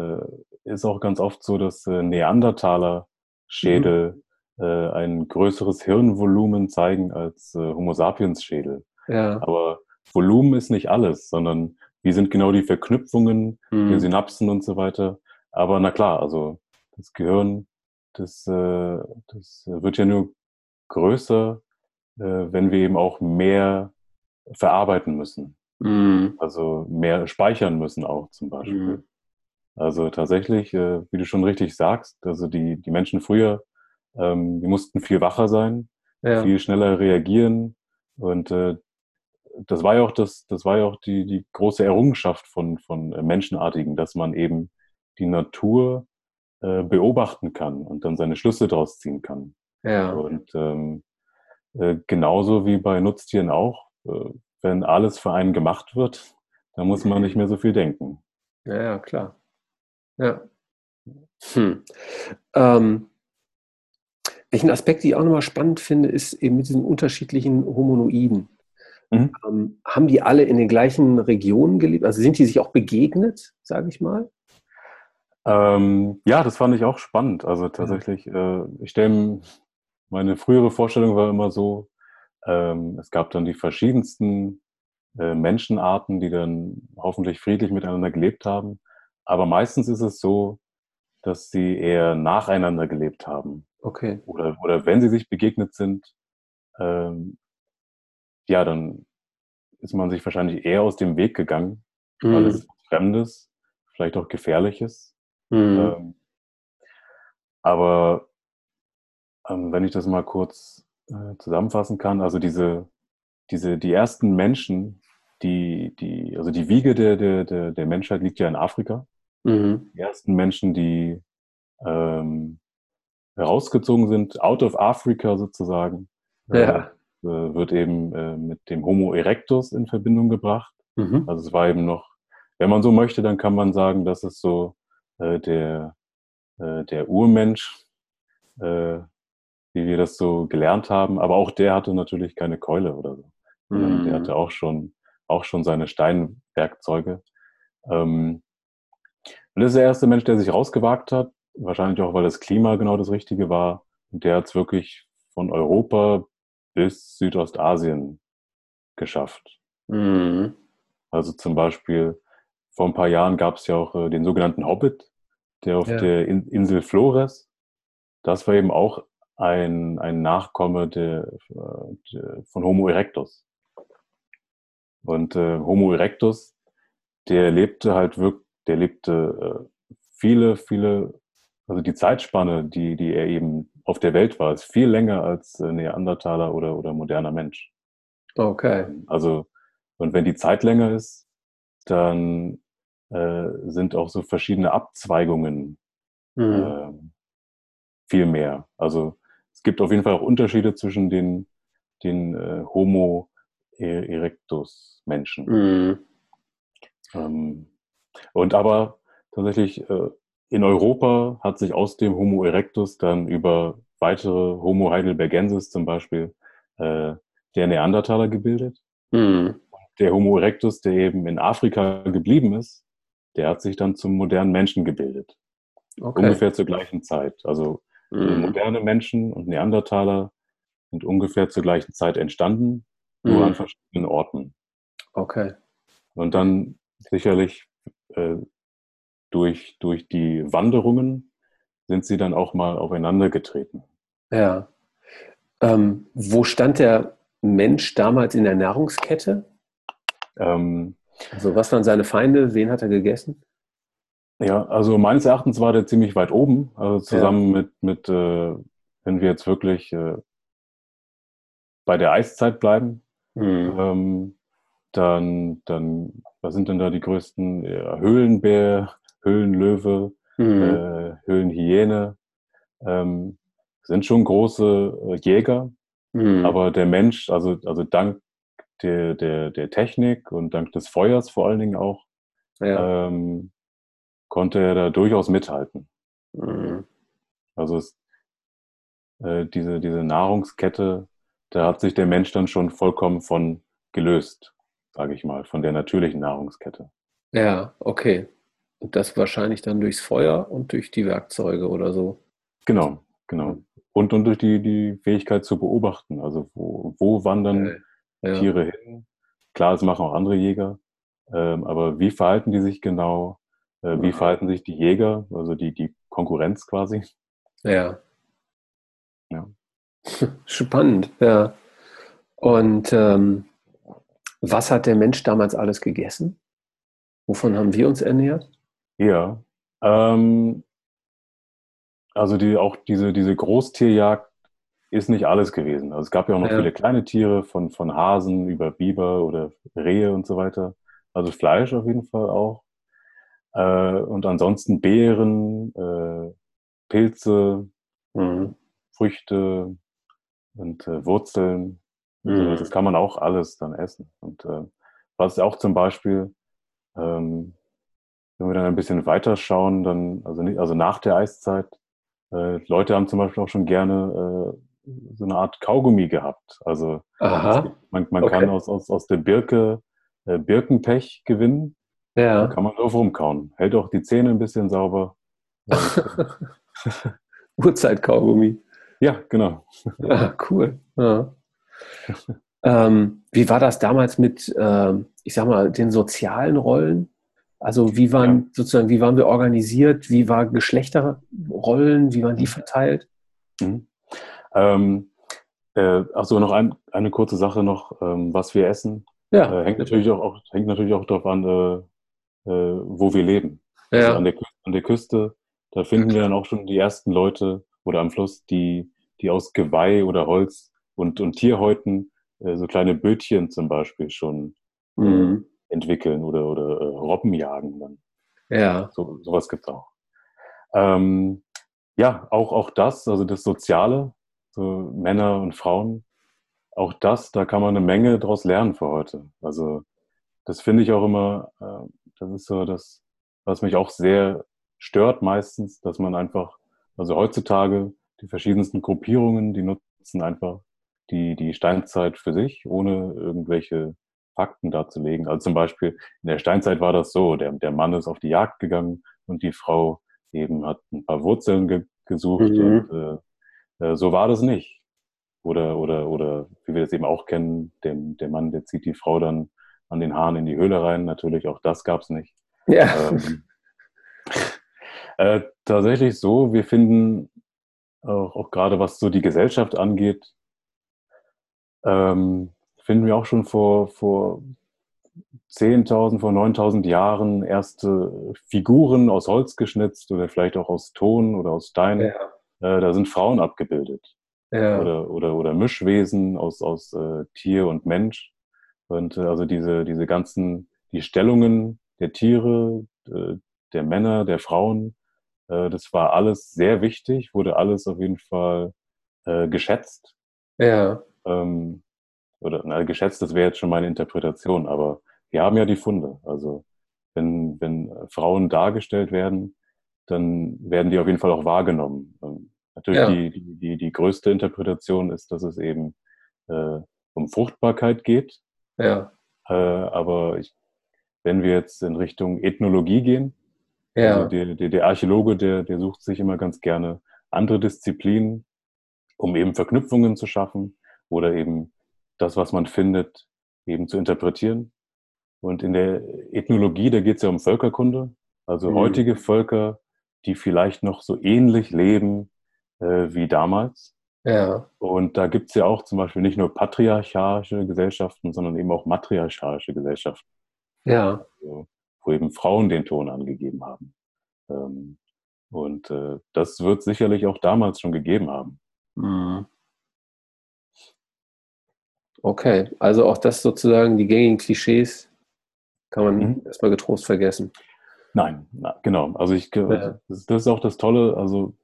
äh ist auch ganz oft so, dass äh, Neandertaler-Schädel mhm. äh, ein größeres Hirnvolumen zeigen als äh, Homo sapiens-Schädel. Ja. Aber Volumen ist nicht alles, sondern wie sind genau die Verknüpfungen, mhm. die Synapsen und so weiter. Aber na klar, also das Gehirn, das, äh, das wird ja nur größer, wenn wir eben auch mehr verarbeiten müssen. Mhm. Also mehr speichern müssen auch zum Beispiel. Mhm. Also tatsächlich, äh, wie du schon richtig sagst, also die, die Menschen früher, ähm, die mussten viel wacher sein, ja. viel schneller reagieren und äh, das war ja auch das, das war ja auch die, die große Errungenschaft von, von Menschenartigen, dass man eben die Natur äh, beobachten kann und dann seine Schlüsse daraus ziehen kann. Ja. Und ähm, äh, genauso wie bei Nutztieren auch, äh, wenn alles für einen gemacht wird, dann muss man nicht mehr so viel denken. Ja, ja klar. Ja. Hm. Ähm, welchen Aspekt ich auch nochmal spannend finde, ist eben mit diesen unterschiedlichen Homonoiden. Mhm. Ähm, haben die alle in den gleichen Regionen gelebt? Also sind die sich auch begegnet, sage ich mal? Ähm, ja, das fand ich auch spannend. Also tatsächlich, äh, ich stelle meine frühere Vorstellung war immer so, ähm, es gab dann die verschiedensten äh, Menschenarten, die dann hoffentlich friedlich miteinander gelebt haben. Aber meistens ist es so, dass sie eher nacheinander gelebt haben. Okay. Oder, oder wenn sie sich begegnet sind, ähm, ja, dann ist man sich wahrscheinlich eher aus dem Weg gegangen, mhm. weil es Fremdes, vielleicht auch Gefährliches. Mhm. Ähm, aber wenn ich das mal kurz äh, zusammenfassen kann, also diese, diese, die ersten Menschen, die, die, also die Wiege der, der, der, der Menschheit liegt ja in Afrika. Mhm. Die ersten Menschen, die ähm, herausgezogen sind, out of Africa sozusagen, äh, ja. äh, wird eben äh, mit dem Homo erectus in Verbindung gebracht. Mhm. Also es war eben noch, wenn man so möchte, dann kann man sagen, dass es so äh, der, äh, der Urmensch, äh, wie wir das so gelernt haben. Aber auch der hatte natürlich keine Keule oder so. Mhm. Der hatte auch schon, auch schon seine Steinwerkzeuge. Ähm, und das ist der erste Mensch, der sich rausgewagt hat. Wahrscheinlich auch, weil das Klima genau das Richtige war. Und der hat es wirklich von Europa bis Südostasien geschafft. Mhm. Also zum Beispiel, vor ein paar Jahren gab es ja auch äh, den sogenannten Hobbit, der auf ja. der In Insel Flores. Das war eben auch ein, ein Nachkomme de, de, von Homo erectus. Und äh, Homo erectus der lebte halt wirklich, der lebte äh, viele, viele, also die Zeitspanne, die, die er eben auf der Welt war, ist viel länger als äh, Neandertaler oder, oder moderner Mensch. Okay. Also, und wenn die Zeit länger ist, dann äh, sind auch so verschiedene Abzweigungen mhm. äh, viel mehr. Also gibt auf jeden Fall auch Unterschiede zwischen den, den äh, Homo erectus Menschen. Mhm. Ähm, und aber tatsächlich äh, in Europa hat sich aus dem Homo erectus dann über weitere Homo heidelbergensis zum Beispiel äh, der Neandertaler gebildet. Mhm. Der Homo erectus, der eben in Afrika geblieben ist, der hat sich dann zum modernen Menschen gebildet. Okay. Ungefähr zur gleichen Zeit. Also mhm. moderne Menschen und Neandertaler sind ungefähr zur gleichen Zeit entstanden, nur mhm. an verschiedenen Orten. Okay. Und dann sicherlich äh, durch, durch die Wanderungen sind sie dann auch mal aufeinander getreten. Ja. Ähm, wo stand der Mensch damals in der Nahrungskette? Ähm, also was waren seine Feinde? Wen hat er gegessen? Ja, also meines Erachtens war der ziemlich weit oben. Also zusammen ja. mit, mit äh, wenn wir jetzt wirklich äh, bei der Eiszeit bleiben, mhm. ähm, dann, dann, was sind denn da die größten? Ja, Höhlenbär, Höhlenlöwe, mhm. äh, Höhlenhyäne. Ähm, sind schon große äh, Jäger, mhm. aber der Mensch, also, also dank der, der, der Technik und dank des Feuers vor allen Dingen auch, ja. ähm, konnte er da durchaus mithalten. Mhm. Also es, äh, diese, diese Nahrungskette, da hat sich der Mensch dann schon vollkommen von gelöst, sage ich mal, von der natürlichen Nahrungskette. Ja, okay. Und das wahrscheinlich dann durchs Feuer und durch die Werkzeuge oder so. Genau, genau. Und, und durch die, die Fähigkeit zu beobachten. Also wo, wo wandern okay. ja. Tiere hin? Klar, das machen auch andere Jäger. Ähm, aber wie verhalten die sich genau? Äh, wie verhalten sich die Jäger, also die, die Konkurrenz quasi? Ja. Ja. Spannend, ja. Und ähm, was hat der Mensch damals alles gegessen? Wovon haben wir uns ernährt? Ja, ähm, also die, auch diese, diese Großtierjagd ist nicht alles gewesen. Also es gab ja auch noch ja. viele kleine Tiere, von, von Hasen über Biber oder Rehe und so weiter. Also Fleisch auf jeden Fall auch. Äh, und ansonsten Beeren, äh, Pilze, mhm. Früchte und äh, Wurzeln. Mhm. Das kann man auch alles dann essen. Und äh, was auch zum Beispiel, ähm, wenn wir dann ein bisschen weiter schauen, dann, also, nicht, also nach der Eiszeit, äh, Leute haben zum Beispiel auch schon gerne äh, so eine Art Kaugummi gehabt. Also man, man okay. kann aus, aus, aus der Birke äh, Birkenpech gewinnen. Ja. Da kann man drauf rumkauen. Hält auch die Zähne ein bisschen sauber. Urzeit-Kaugummi. Ja, genau. Ah, cool. Ja. ähm, wie war das damals mit, ähm, ich sag mal, den sozialen Rollen? Also wie waren ja. sozusagen, wie waren wir organisiert? Wie waren Geschlechterrollen? Wie waren die mhm. verteilt? Mhm. Ähm, äh, also noch ein, eine kurze Sache noch, ähm, was wir essen. Ja. Äh, hängt, natürlich auch, auch, hängt natürlich auch darauf an, äh, äh, wo wir leben. Ja. Also an, der, an der Küste, da finden wir dann auch schon die ersten Leute oder am Fluss, die, die aus Geweih oder Holz und, und Tierhäuten äh, so kleine Bötchen zum Beispiel schon äh, mhm. entwickeln oder, oder äh, Robben jagen dann. Ja. So, sowas gibt es auch. Ähm, ja, auch, auch das, also das Soziale, so Männer und Frauen, auch das, da kann man eine Menge daraus lernen für heute. Also das finde ich auch immer, äh, das ist so das, was mich auch sehr stört meistens, dass man einfach, also heutzutage die verschiedensten Gruppierungen, die nutzen einfach die, die Steinzeit für sich, ohne irgendwelche Fakten darzulegen. Also zum Beispiel in der Steinzeit war das so, der, der Mann ist auf die Jagd gegangen und die Frau eben hat ein paar Wurzeln ge gesucht mhm. und äh, äh, so war das nicht. Oder, oder, oder wie wir das eben auch kennen, der, der Mann, der zieht die Frau dann an den Haaren in die Höhle rein. Natürlich, auch das gab es nicht. Ja. Ähm, äh, tatsächlich so, wir finden auch, auch gerade was so die Gesellschaft angeht, ähm, finden wir auch schon vor, vor 10.000, vor 9.000 Jahren erste Figuren aus Holz geschnitzt oder vielleicht auch aus Ton oder aus Stein. Ja. Äh, da sind Frauen abgebildet. Ja. Oder, oder, oder Mischwesen aus, aus äh, Tier und Mensch. Und äh, also diese, diese ganzen, die Stellungen der Tiere, äh, der Männer, der Frauen, äh, das war alles sehr wichtig, wurde alles auf jeden Fall äh, geschätzt. Ja. Ähm, oder na, geschätzt, das wäre jetzt schon meine Interpretation, aber wir haben ja die Funde. Also wenn, wenn Frauen dargestellt werden, dann werden die auf jeden Fall auch wahrgenommen. Ähm, natürlich ja. die, die, die, die größte Interpretation ist, dass es eben äh, um Fruchtbarkeit geht. Ja. Äh, aber ich, wenn wir jetzt in Richtung Ethnologie gehen, ja. also der, der, der Archäologe, der, der sucht sich immer ganz gerne andere Disziplinen, um eben Verknüpfungen zu schaffen oder eben das, was man findet, eben zu interpretieren. Und in der Ethnologie, da geht es ja um Völkerkunde, also mhm. heutige Völker, die vielleicht noch so ähnlich leben äh, wie damals. Ja. Und da gibt es ja auch zum Beispiel nicht nur patriarchalische Gesellschaften, sondern eben auch matriarchalische Gesellschaften. Ja. Also, wo eben Frauen den Ton angegeben haben. Ähm, und äh, das wird sicherlich auch damals schon gegeben haben. Mhm. Okay, also auch das sozusagen, die gängigen Klischees, kann man mhm. erstmal getrost vergessen. Nein, na, genau. Also ich, ja. das, das ist auch das Tolle. Also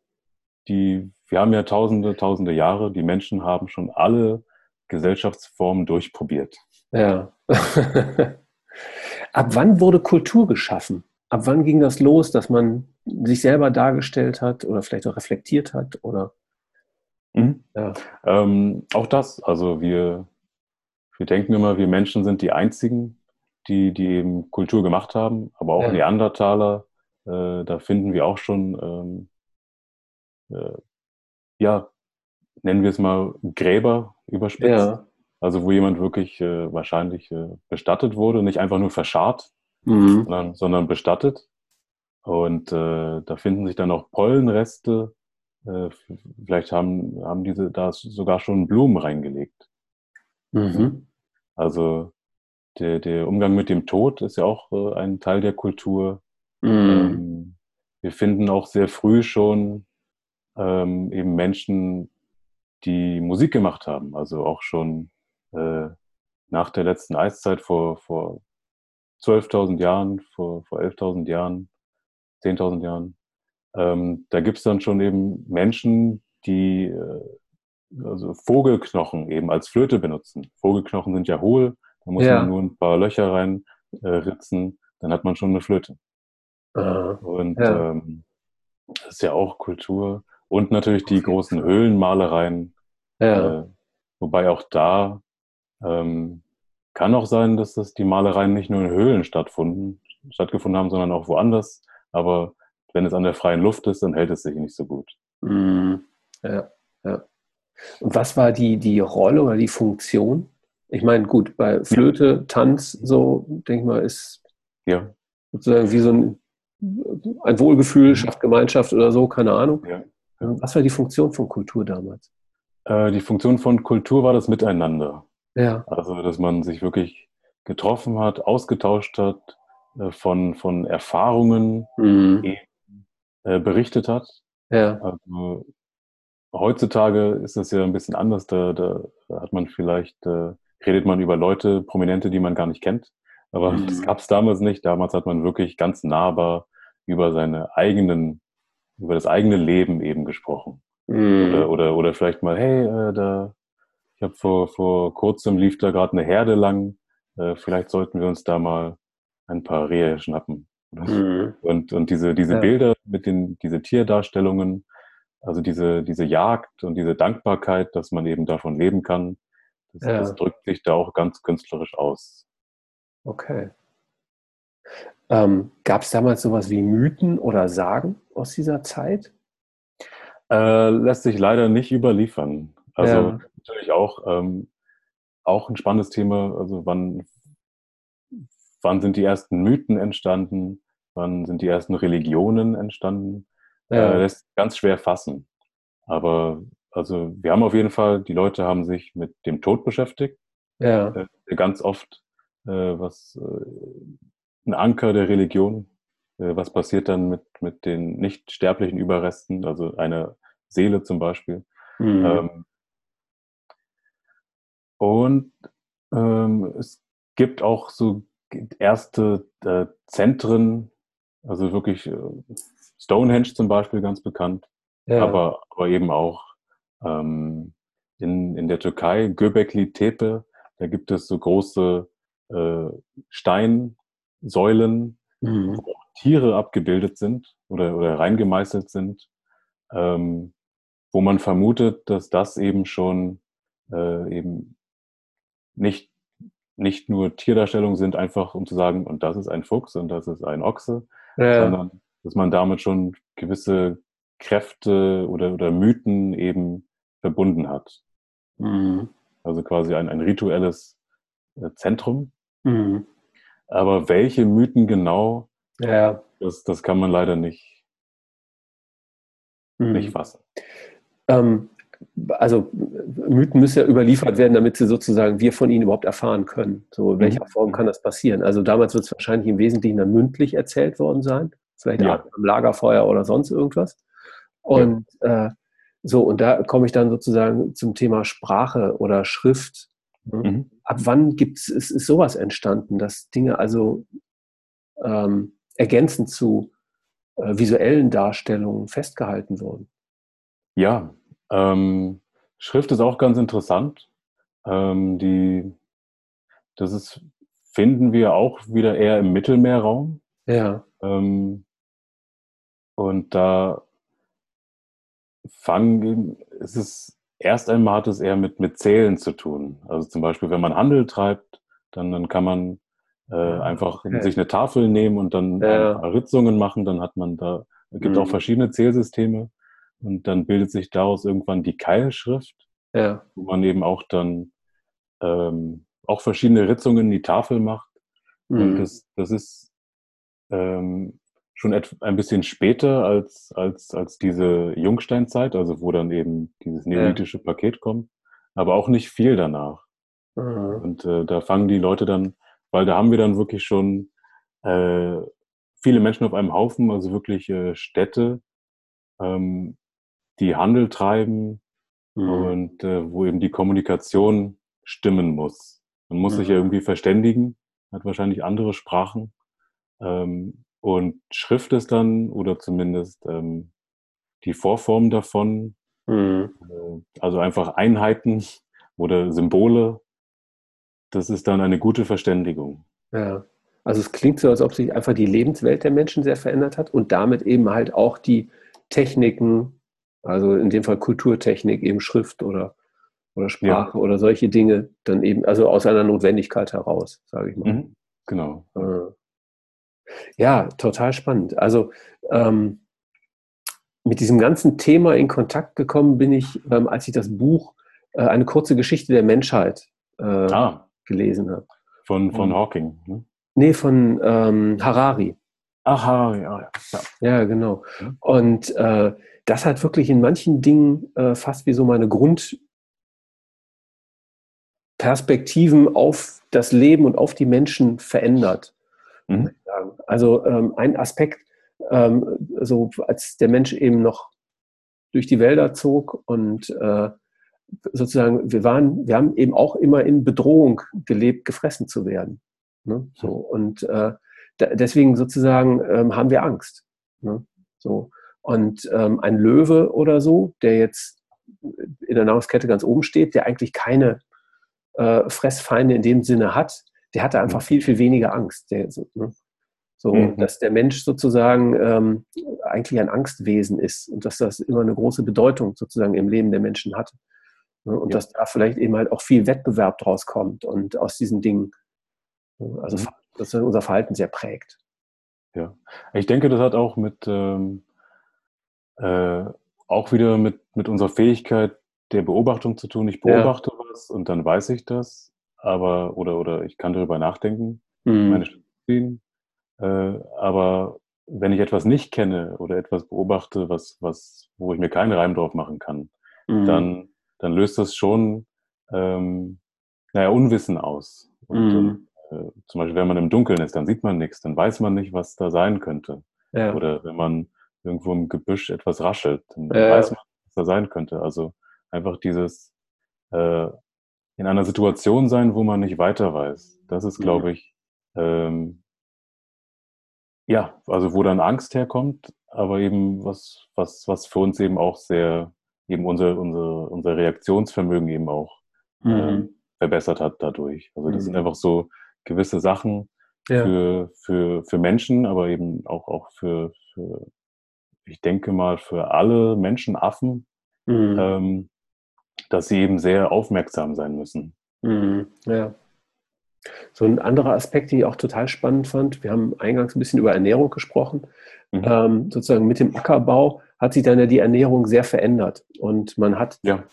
die, wir haben ja tausende, tausende Jahre. Die Menschen haben schon alle Gesellschaftsformen durchprobiert. Ja. Ab wann wurde Kultur geschaffen? Ab wann ging das los, dass man sich selber dargestellt hat oder vielleicht auch reflektiert hat? Oder? Mhm. Ja. Ähm, auch das. Also wir, wir denken immer, wir Menschen sind die Einzigen, die, die eben Kultur gemacht haben, aber auch ja. Neandertaler, äh, da finden wir auch schon, ähm, äh, ja, nennen wir es mal Gräber überspitzt. Ja. Also wo jemand wirklich äh, wahrscheinlich äh, bestattet wurde, nicht einfach nur verscharrt, mhm. sondern, sondern, bestattet. Und äh, da finden sich dann auch Pollenreste. Äh, vielleicht haben, haben diese da sogar schon Blumen reingelegt. Mhm. Also der, der Umgang mit dem Tod ist ja auch äh, ein Teil der Kultur. Mhm. Ähm, wir finden auch sehr früh schon ähm, eben Menschen, die Musik gemacht haben. Also auch schon äh, nach der letzten Eiszeit vor, vor 12.000 Jahren, vor, vor 11.000 Jahren, 10.000 Jahren. Ähm, da gibt es dann schon eben Menschen, die äh, also Vogelknochen eben als Flöte benutzen. Vogelknochen sind ja hohl, da muss ja. man nur ein paar Löcher reinritzen, äh, dann hat man schon eine Flöte. Aha. Und ja. Ähm, das ist ja auch Kultur. Und natürlich die großen Höhlenmalereien. Ja. Äh, wobei auch da ähm, kann auch sein, dass das die Malereien nicht nur in Höhlen stattfunden, stattgefunden haben, sondern auch woanders. Aber wenn es an der freien Luft ist, dann hält es sich nicht so gut. Mhm. Ja, ja. Und was war die, die Rolle oder die Funktion ich meine, gut, bei Flöte, Tanz, so, denke ich mal, ist ja. sozusagen wie so ein, ein Wohlgefühl, schafft Gemeinschaft oder so, keine Ahnung. Ja. Was war die Funktion von Kultur damals? Äh, die Funktion von Kultur war das Miteinander. Ja. Also, dass man sich wirklich getroffen hat, ausgetauscht hat, äh, von, von Erfahrungen mhm. äh, berichtet hat. Ja. Also, heutzutage ist das ja ein bisschen anders. Da, da hat man vielleicht redet man über Leute, Prominente, die man gar nicht kennt. Aber mhm. das gab es damals nicht. Damals hat man wirklich ganz nahbar über seine eigenen, über das eigene Leben eben gesprochen. Mhm. Oder, oder, oder vielleicht mal, hey, äh, da, ich habe vor, vor kurzem lief da gerade eine Herde lang, äh, vielleicht sollten wir uns da mal ein paar Rehe schnappen. Mhm. Und, und diese, diese ja. Bilder mit den, diese Tierdarstellungen, also diese, diese Jagd und diese Dankbarkeit, dass man eben davon leben kann, das, ja. das drückt sich da auch ganz künstlerisch aus. Okay. Ähm, Gab es damals sowas wie Mythen oder Sagen aus dieser Zeit? Äh, lässt sich leider nicht überliefern. Also ja. natürlich auch, ähm, auch ein spannendes Thema. Also wann, wann sind die ersten Mythen entstanden? Wann sind die ersten Religionen entstanden? Ja. Äh, lässt ganz schwer fassen. Aber also wir haben auf jeden Fall, die Leute haben sich mit dem Tod beschäftigt. Ja. Äh, ganz oft äh, was äh, ein Anker der Religion. Äh, was passiert dann mit, mit den nicht sterblichen Überresten, also einer Seele zum Beispiel. Mhm. Ähm, und ähm, es gibt auch so erste äh, Zentren, also wirklich äh, Stonehenge zum Beispiel ganz bekannt, ja. aber, aber eben auch ähm, in, in der Türkei, Göbekli Tepe, da gibt es so große äh, Steinsäulen, mhm. wo Tiere abgebildet sind oder, oder reingemeißelt sind, ähm, wo man vermutet, dass das eben schon äh, eben nicht, nicht nur Tierdarstellungen sind, einfach um zu sagen, und das ist ein Fuchs und das ist ein Ochse, ja. sondern dass man damit schon gewisse Kräfte oder, oder Mythen eben verbunden hat. Mhm. Also quasi ein, ein rituelles äh, Zentrum. Mhm. Aber welche Mythen genau, ja. das, das kann man leider nicht, mhm. nicht fassen. Ähm, also Mythen müssen ja überliefert werden, damit sie sozusagen wir von ihnen überhaupt erfahren können. So in mhm. welcher Form kann das passieren? Also damals wird es wahrscheinlich im Wesentlichen dann mündlich erzählt worden sein, vielleicht ja. am Lagerfeuer oder sonst irgendwas. Und ja. äh, so, und da komme ich dann sozusagen zum Thema Sprache oder Schrift. Ne? Mhm. Ab wann gibt's, ist, ist sowas entstanden, dass Dinge also ähm, ergänzend zu äh, visuellen Darstellungen festgehalten wurden? Ja, ähm, Schrift ist auch ganz interessant. Ähm, die, das ist, finden wir auch wieder eher im Mittelmeerraum. Ja. Ähm, und da fangen, es ist, erst einmal hat es eher mit, mit Zählen zu tun. Also zum Beispiel, wenn man Handel treibt, dann, dann kann man äh, einfach okay. sich eine Tafel nehmen und dann ja. Ritzungen machen, dann hat man da, es gibt mhm. auch verschiedene Zählsysteme und dann bildet sich daraus irgendwann die Keilschrift, ja. wo man eben auch dann ähm, auch verschiedene Ritzungen in die Tafel macht. Mhm. Und das, das ist ähm, schon ein bisschen später als, als, als diese Jungsteinzeit, also wo dann eben dieses neolithische ja. Paket kommt, aber auch nicht viel danach. Mhm. Und äh, da fangen die Leute dann, weil da haben wir dann wirklich schon äh, viele Menschen auf einem Haufen, also wirklich äh, Städte, ähm, die Handel treiben mhm. und äh, wo eben die Kommunikation stimmen muss. Man muss mhm. sich ja irgendwie verständigen, hat wahrscheinlich andere Sprachen. Ähm, und Schrift ist dann, oder zumindest ähm, die Vorform davon, mhm. äh, also einfach Einheiten oder Symbole, das ist dann eine gute Verständigung. Ja, also es klingt so, als ob sich einfach die Lebenswelt der Menschen sehr verändert hat und damit eben halt auch die Techniken, also in dem Fall Kulturtechnik, eben Schrift oder, oder Sprache ja. oder solche Dinge, dann eben, also aus einer Notwendigkeit heraus, sage ich mal. Mhm. Genau. Äh, ja, total spannend. Also ähm, mit diesem ganzen Thema in Kontakt gekommen bin ich, ähm, als ich das Buch äh, Eine kurze Geschichte der Menschheit äh, ah. Gelesen habe. Von, von Hawking? Ne? Nee, von ähm, Harari. Ach, Harari, ah, ja. ja. Ja, genau. Und äh, das hat wirklich in manchen Dingen äh, fast wie so meine Grundperspektiven auf das Leben und auf die Menschen verändert. Mhm. Also ähm, ein Aspekt, ähm, so als der Mensch eben noch durch die Wälder zog und äh, sozusagen, wir waren, wir haben eben auch immer in Bedrohung gelebt, gefressen zu werden. Ne? So, und äh, deswegen sozusagen ähm, haben wir Angst. Ne? So. Und ähm, ein Löwe oder so, der jetzt in der Nahrungskette ganz oben steht, der eigentlich keine äh, Fressfeinde in dem Sinne hat, der hatte einfach mhm. viel, viel weniger Angst. Der, so, ne? so mhm. dass der Mensch sozusagen ähm, eigentlich ein Angstwesen ist und dass das immer eine große Bedeutung sozusagen im Leben der Menschen hat. Ne? Und ja. dass da vielleicht eben halt auch viel Wettbewerb draus kommt und aus diesen Dingen, ne? also mhm. dass unser Verhalten sehr prägt. Ja, ich denke, das hat auch mit ähm, äh, auch wieder mit, mit unserer Fähigkeit der Beobachtung zu tun. Ich beobachte ja. was und dann weiß ich das aber oder oder ich kann darüber nachdenken, mhm. meine Stimme ziehen. Äh, aber wenn ich etwas nicht kenne oder etwas beobachte, was was wo ich mir keinen Reim drauf machen kann, mhm. dann dann löst das schon ähm, naja Unwissen aus und, mhm. äh, zum Beispiel, wenn man im Dunkeln ist, dann sieht man nichts, dann weiß man nicht, was da sein könnte. Ja. Oder wenn man irgendwo im Gebüsch etwas raschelt, dann ja. weiß man, was da sein könnte. Also einfach dieses äh, in einer Situation sein, wo man nicht weiter weiß. Das ist, glaube mhm. ich, ähm, ja, also wo dann Angst herkommt, aber eben was, was, was für uns eben auch sehr, eben unser, unser, unser Reaktionsvermögen eben auch mhm. äh, verbessert hat dadurch. Also das mhm. sind einfach so gewisse Sachen ja. für, für, für Menschen, aber eben auch, auch für, für, ich denke mal, für alle Menschenaffen, mhm. ähm, dass sie eben sehr aufmerksam sein müssen. Mhm. Ja. So ein anderer Aspekt, den ich auch total spannend fand, wir haben eingangs ein bisschen über Ernährung gesprochen. Mhm. Ähm, sozusagen mit dem Ackerbau hat sich dann ja die Ernährung sehr verändert. Und man hat ja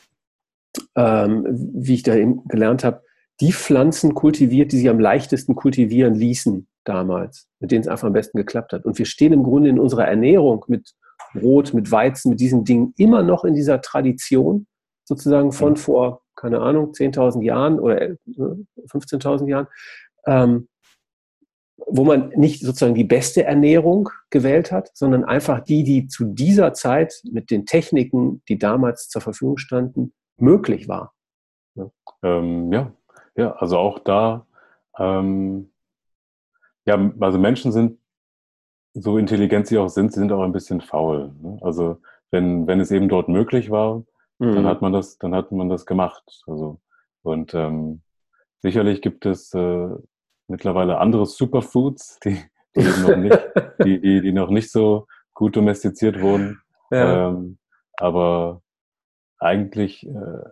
ähm, wie ich da eben gelernt habe, die Pflanzen kultiviert, die sich am leichtesten kultivieren ließen damals, mit denen es einfach am besten geklappt hat. Und wir stehen im Grunde in unserer Ernährung mit Brot, mit Weizen, mit diesen Dingen immer noch in dieser Tradition, sozusagen von mhm. vor, keine Ahnung, 10.000 Jahren oder 15.000 äh, Jahren, ähm, wo man nicht sozusagen die beste Ernährung gewählt hat, sondern einfach die, die zu dieser Zeit mit den Techniken, die damals zur Verfügung standen, möglich war. Ja, ähm, ja. ja, also auch da, ähm, ja, also Menschen sind, so intelligent sie auch sind, sie sind auch ein bisschen faul. Ne? Also wenn, wenn es eben dort möglich war, mhm. dann hat man das, dann hat man das gemacht. Also, und ähm, sicherlich gibt es äh, mittlerweile andere Superfoods, die, die, noch nicht, die, die, die noch nicht so gut domestiziert wurden. Ja. Ähm, aber eigentlich äh,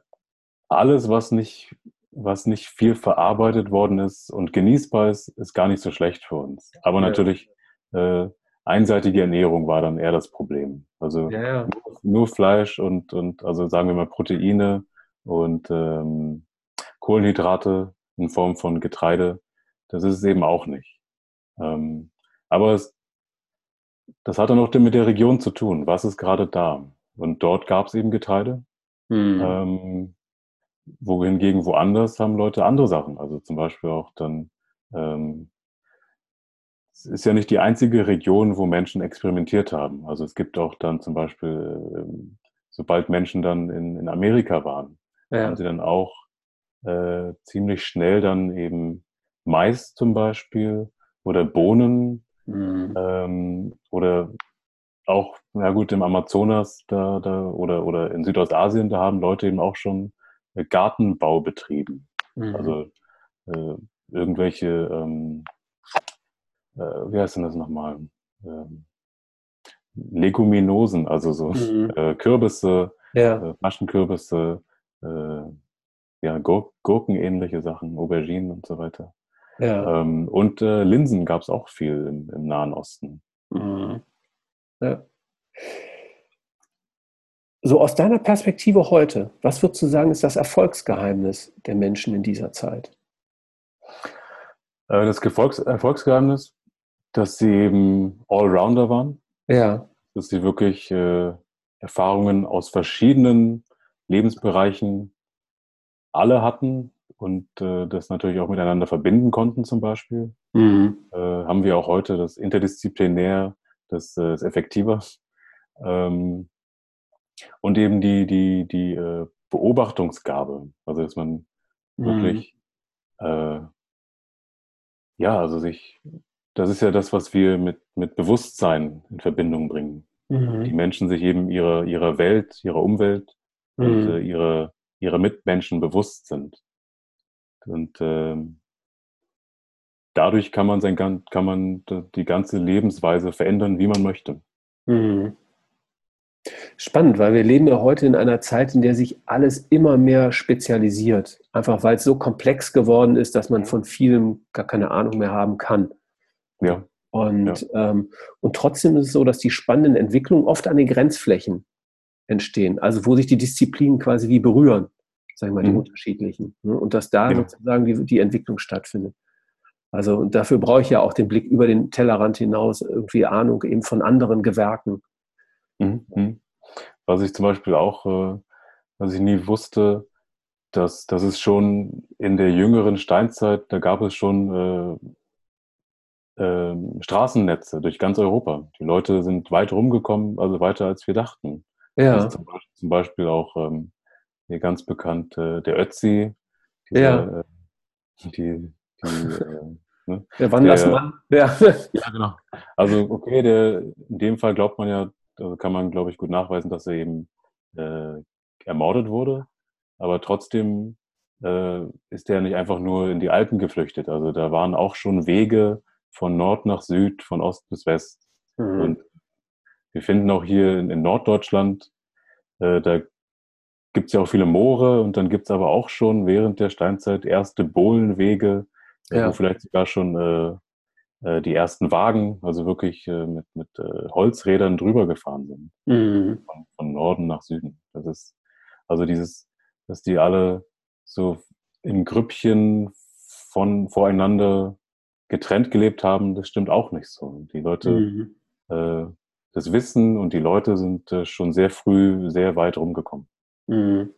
alles, was nicht, was nicht viel verarbeitet worden ist und genießbar ist, ist gar nicht so schlecht für uns. Aber ja. natürlich, äh, einseitige Ernährung war dann eher das Problem. Also ja, ja. Nur, nur, Fleisch und, und, also sagen wir mal Proteine und ähm, Kohlenhydrate in Form von Getreide, das ist es eben auch nicht. Ähm, aber es, das hat dann auch mit der Region zu tun. Was ist gerade da? Und dort gab es eben Getreide Mhm. Ähm, wohingegen woanders haben Leute andere Sachen. Also zum Beispiel auch dann, ähm, es ist ja nicht die einzige Region, wo Menschen experimentiert haben. Also es gibt auch dann zum Beispiel, ähm, sobald Menschen dann in, in Amerika waren, ja. haben sie dann auch äh, ziemlich schnell dann eben Mais zum Beispiel oder Bohnen mhm. ähm, oder auch, na gut, im Amazonas da, da oder, oder in Südostasien, da haben Leute eben auch schon äh, Gartenbau betrieben. Mhm. Also äh, irgendwelche, ähm, äh, wie heißt denn das nochmal? Ähm, Leguminosen, also so mhm. äh, Kürbisse, ja. äh, Maschenkürbisse, äh, ja, Gur Gurkenähnliche Sachen, Auberginen und so weiter. Ja. Ähm, und äh, Linsen gab es auch viel im, im Nahen Osten. Mhm. Ja. So aus deiner Perspektive heute, was würdest du sagen, ist das Erfolgsgeheimnis der Menschen in dieser Zeit? Äh, das Erfolgs Erfolgsgeheimnis, dass sie eben Allrounder waren. Ja. Dass sie wirklich äh, Erfahrungen aus verschiedenen Lebensbereichen alle hatten und äh, das natürlich auch miteinander verbinden konnten zum Beispiel. Mhm. Äh, haben wir auch heute das interdisziplinär das äh, ist effektiver. Ähm, und eben die, die, die äh, Beobachtungsgabe, also dass man mhm. wirklich, äh, ja, also sich, das ist ja das, was wir mit, mit Bewusstsein in Verbindung bringen. Mhm. Die Menschen sich eben ihrer, ihrer Welt, ihrer Umwelt mhm. und äh, ihre, ihre Mitmenschen bewusst sind. Und ähm, dadurch kann man, sein, kann man die ganze Lebensweise verändern, wie man möchte. Mhm. Spannend, weil wir leben ja heute in einer Zeit, in der sich alles immer mehr spezialisiert. Einfach weil es so komplex geworden ist, dass man von vielem gar keine Ahnung mehr haben kann. Ja. Und, ja. Ähm, und trotzdem ist es so, dass die spannenden Entwicklungen oft an den Grenzflächen entstehen. Also wo sich die Disziplinen quasi wie berühren, sagen wir mal, die mhm. unterschiedlichen. Ne? Und dass da ja. sozusagen die, die Entwicklung stattfindet. Also und dafür brauche ich ja auch den Blick über den Tellerrand hinaus, irgendwie Ahnung eben von anderen Gewerken. Mhm. Was ich zum Beispiel auch, äh, was ich nie wusste, das, das ist schon in der jüngeren Steinzeit, da gab es schon äh, äh, Straßennetze durch ganz Europa. Die Leute sind weit rumgekommen, also weiter als wir dachten. Ja. Zum Beispiel, zum, Beispiel, auch ähm, hier ganz bekannt äh, der Ötzi, dieser, ja. Äh, die, die äh, ne? Der Wandersmann. Der, ja. ja, genau. Also okay, der, in dem Fall glaubt man ja, also kann man, glaube ich, gut nachweisen, dass er eben äh, ermordet wurde. Aber trotzdem äh, ist er nicht einfach nur in die Alpen geflüchtet. Also da waren auch schon Wege von Nord nach Süd, von Ost bis West. Mhm. Und wir finden auch hier in, in Norddeutschland, äh, da gibt es ja auch viele Moore und dann gibt es aber auch schon während der Steinzeit erste Bohlenwege, ja. wo vielleicht sogar schon äh, äh, die ersten Wagen, also wirklich äh, mit, mit äh, Holzrädern drüber gefahren sind. Mhm. Von, von, Norden nach Süden. Das ist also dieses, dass die alle so im Grüppchen von voreinander getrennt gelebt haben, das stimmt auch nicht so. Die Leute mhm. äh, das Wissen und die Leute sind äh, schon sehr früh sehr weit rumgekommen. Mhm.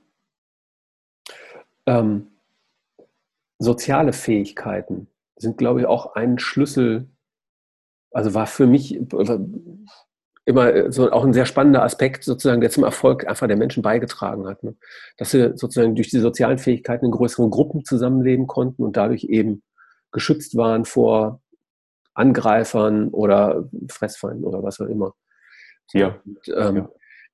Ähm, soziale Fähigkeiten sind, glaube ich, auch ein Schlüssel, also war für mich immer so auch ein sehr spannender Aspekt, sozusagen, der zum Erfolg einfach der Menschen beigetragen hat. Ne? Dass sie sozusagen durch die sozialen Fähigkeiten in größeren Gruppen zusammenleben konnten und dadurch eben geschützt waren vor Angreifern oder Fressfeinden oder was auch immer. Ja. Und, ähm, ja.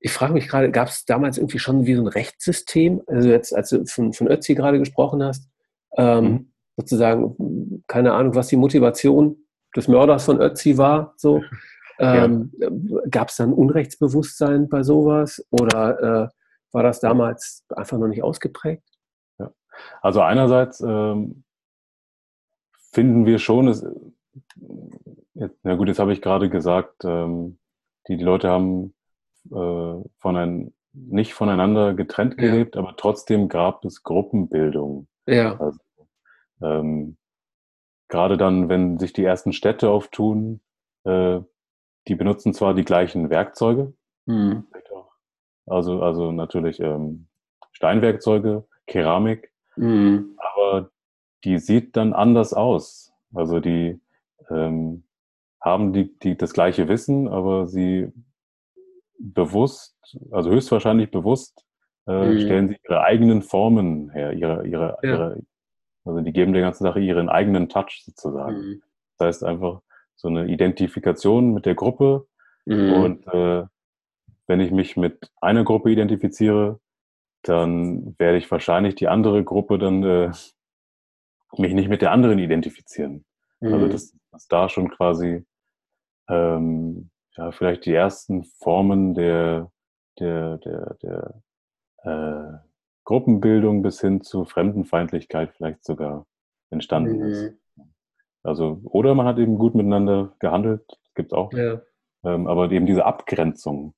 Ich frage mich gerade, gab es damals irgendwie schon wie so ein Rechtssystem? Also jetzt, als du von, von Ötzi gerade gesprochen hast, ähm, mhm. sozusagen, keine Ahnung, was die Motivation des Mörders von Ötzi war, so. Ähm, ja. Gab es dann Unrechtsbewusstsein bei sowas oder äh, war das damals einfach noch nicht ausgeprägt? Ja. Also einerseits ähm, finden wir schon, es, jetzt, na gut, jetzt habe ich gerade gesagt, ähm, die, die Leute haben äh, von ein, nicht voneinander getrennt gelebt, ja. aber trotzdem gab es Gruppenbildung. Ja. Also, ähm, gerade dann, wenn sich die ersten Städte auftun, äh, die benutzen zwar die gleichen Werkzeuge, mhm. also, also natürlich ähm, Steinwerkzeuge, Keramik, mhm. aber die sieht dann anders aus. Also die ähm, haben die, die das gleiche Wissen, aber sie bewusst, also höchstwahrscheinlich bewusst, äh, mhm. stellen sie ihre eigenen Formen her, ihre, ihre, ja. ihre, also die geben der ganzen Sache ihren eigenen Touch sozusagen. Mhm. Das heißt einfach so eine Identifikation mit der Gruppe mhm. und äh, wenn ich mich mit einer Gruppe identifiziere, dann werde ich wahrscheinlich die andere Gruppe dann äh, mich nicht mit der anderen identifizieren. Also mhm. dass, dass da schon quasi ähm, ja, vielleicht die ersten Formen der, der, der, der äh, Gruppenbildung bis hin zu Fremdenfeindlichkeit vielleicht sogar entstanden mhm. ist. Also, oder man hat eben gut miteinander gehandelt, gibt es auch. Ja. Ähm, aber eben diese Abgrenzung,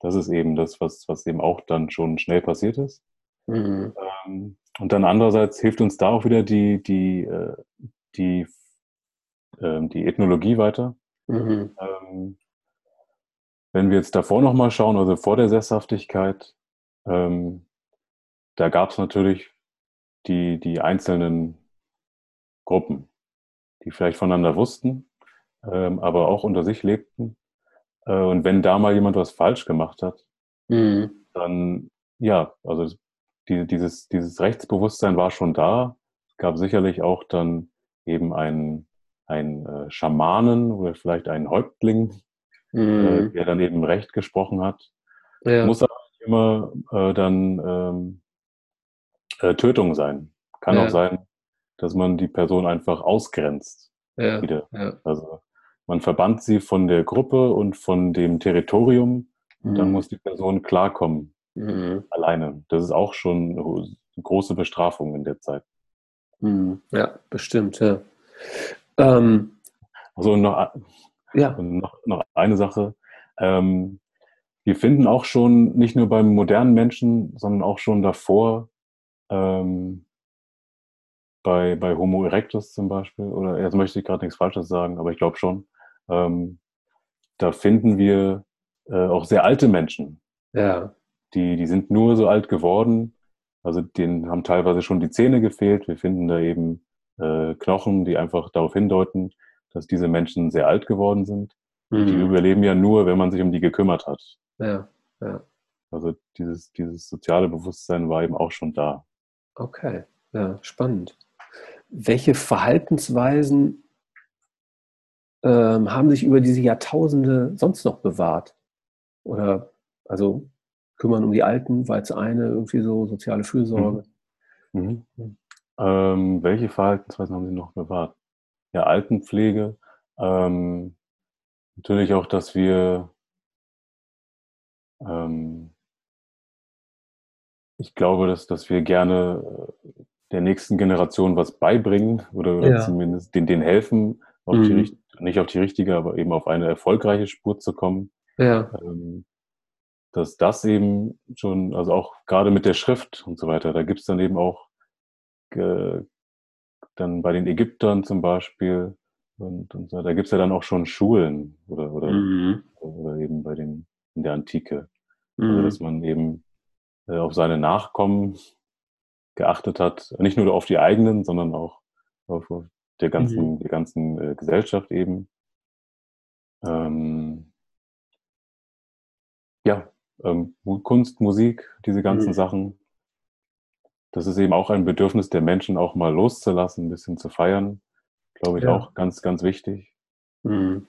das ist eben das, was, was eben auch dann schon schnell passiert ist. Mhm. Ähm, und dann andererseits hilft uns da auch wieder die, die, äh, die, äh, die Ethnologie weiter. Mhm. Ähm, wenn wir jetzt davor nochmal schauen, also vor der Sesshaftigkeit, ähm, da gab es natürlich die, die einzelnen Gruppen, die vielleicht voneinander wussten, ähm, aber auch unter sich lebten. Äh, und wenn da mal jemand was falsch gemacht hat, mhm. dann ja, also die, dieses, dieses Rechtsbewusstsein war schon da. Es gab sicherlich auch dann eben einen, einen äh, Schamanen oder vielleicht einen Häuptling, äh, mhm. der dann eben Recht gesprochen hat. Ja. Muss aber nicht immer äh, dann ähm, äh, Tötung sein. Kann ja. auch sein, dass man die Person einfach ausgrenzt. Ja. Wieder. Also man verbannt sie von der Gruppe und von dem Territorium. Mhm. Und dann muss die Person klarkommen. Mhm. Alleine. Das ist auch schon eine große Bestrafung in der Zeit. Mhm. Ja, bestimmt, ja. Ähm, also noch, ja. Und noch, noch eine Sache. Ähm, wir finden auch schon, nicht nur beim modernen Menschen, sondern auch schon davor, ähm, bei, bei Homo erectus zum Beispiel, oder jetzt möchte ich gerade nichts Falsches sagen, aber ich glaube schon, ähm, da finden wir äh, auch sehr alte Menschen. Ja. Die, die sind nur so alt geworden, Also denen haben teilweise schon die Zähne gefehlt. Wir finden da eben äh, Knochen, die einfach darauf hindeuten, dass diese Menschen sehr alt geworden sind. Mhm. Die überleben ja nur, wenn man sich um die gekümmert hat. Ja, ja. Also dieses, dieses soziale Bewusstsein war eben auch schon da. Okay, ja, spannend. Welche Verhaltensweisen ähm, haben sich über diese Jahrtausende sonst noch bewahrt? Oder also kümmern um die Alten war jetzt eine, irgendwie so soziale Fürsorge. Mhm. Mhm. Ähm, welche Verhaltensweisen haben Sie noch bewahrt? Ja, Altenpflege. Ähm, natürlich auch, dass wir ähm, ich glaube, dass, dass wir gerne äh, der nächsten Generation was beibringen oder, oder ja. zumindest den, den helfen, auf mhm. die, nicht auf die richtige, aber eben auf eine erfolgreiche Spur zu kommen. Ja. Ähm, dass das eben schon, also auch gerade mit der Schrift und so weiter, da gibt es dann eben auch äh, dann bei den Ägyptern zum Beispiel und, und so, da gibt es ja dann auch schon Schulen oder, oder, mhm. oder eben bei den in der Antike. Also, mhm. Also dass man eben äh, auf seine Nachkommen geachtet hat, nicht nur auf die eigenen, sondern auch auf, auf der ganzen, mhm. der ganzen äh, Gesellschaft eben. Ähm, ja, ähm, Kunst, Musik, diese ganzen mhm. Sachen. Das ist eben auch ein Bedürfnis der Menschen, auch mal loszulassen, ein bisschen zu feiern. Glaube ich ja. auch ganz, ganz wichtig. Mhm.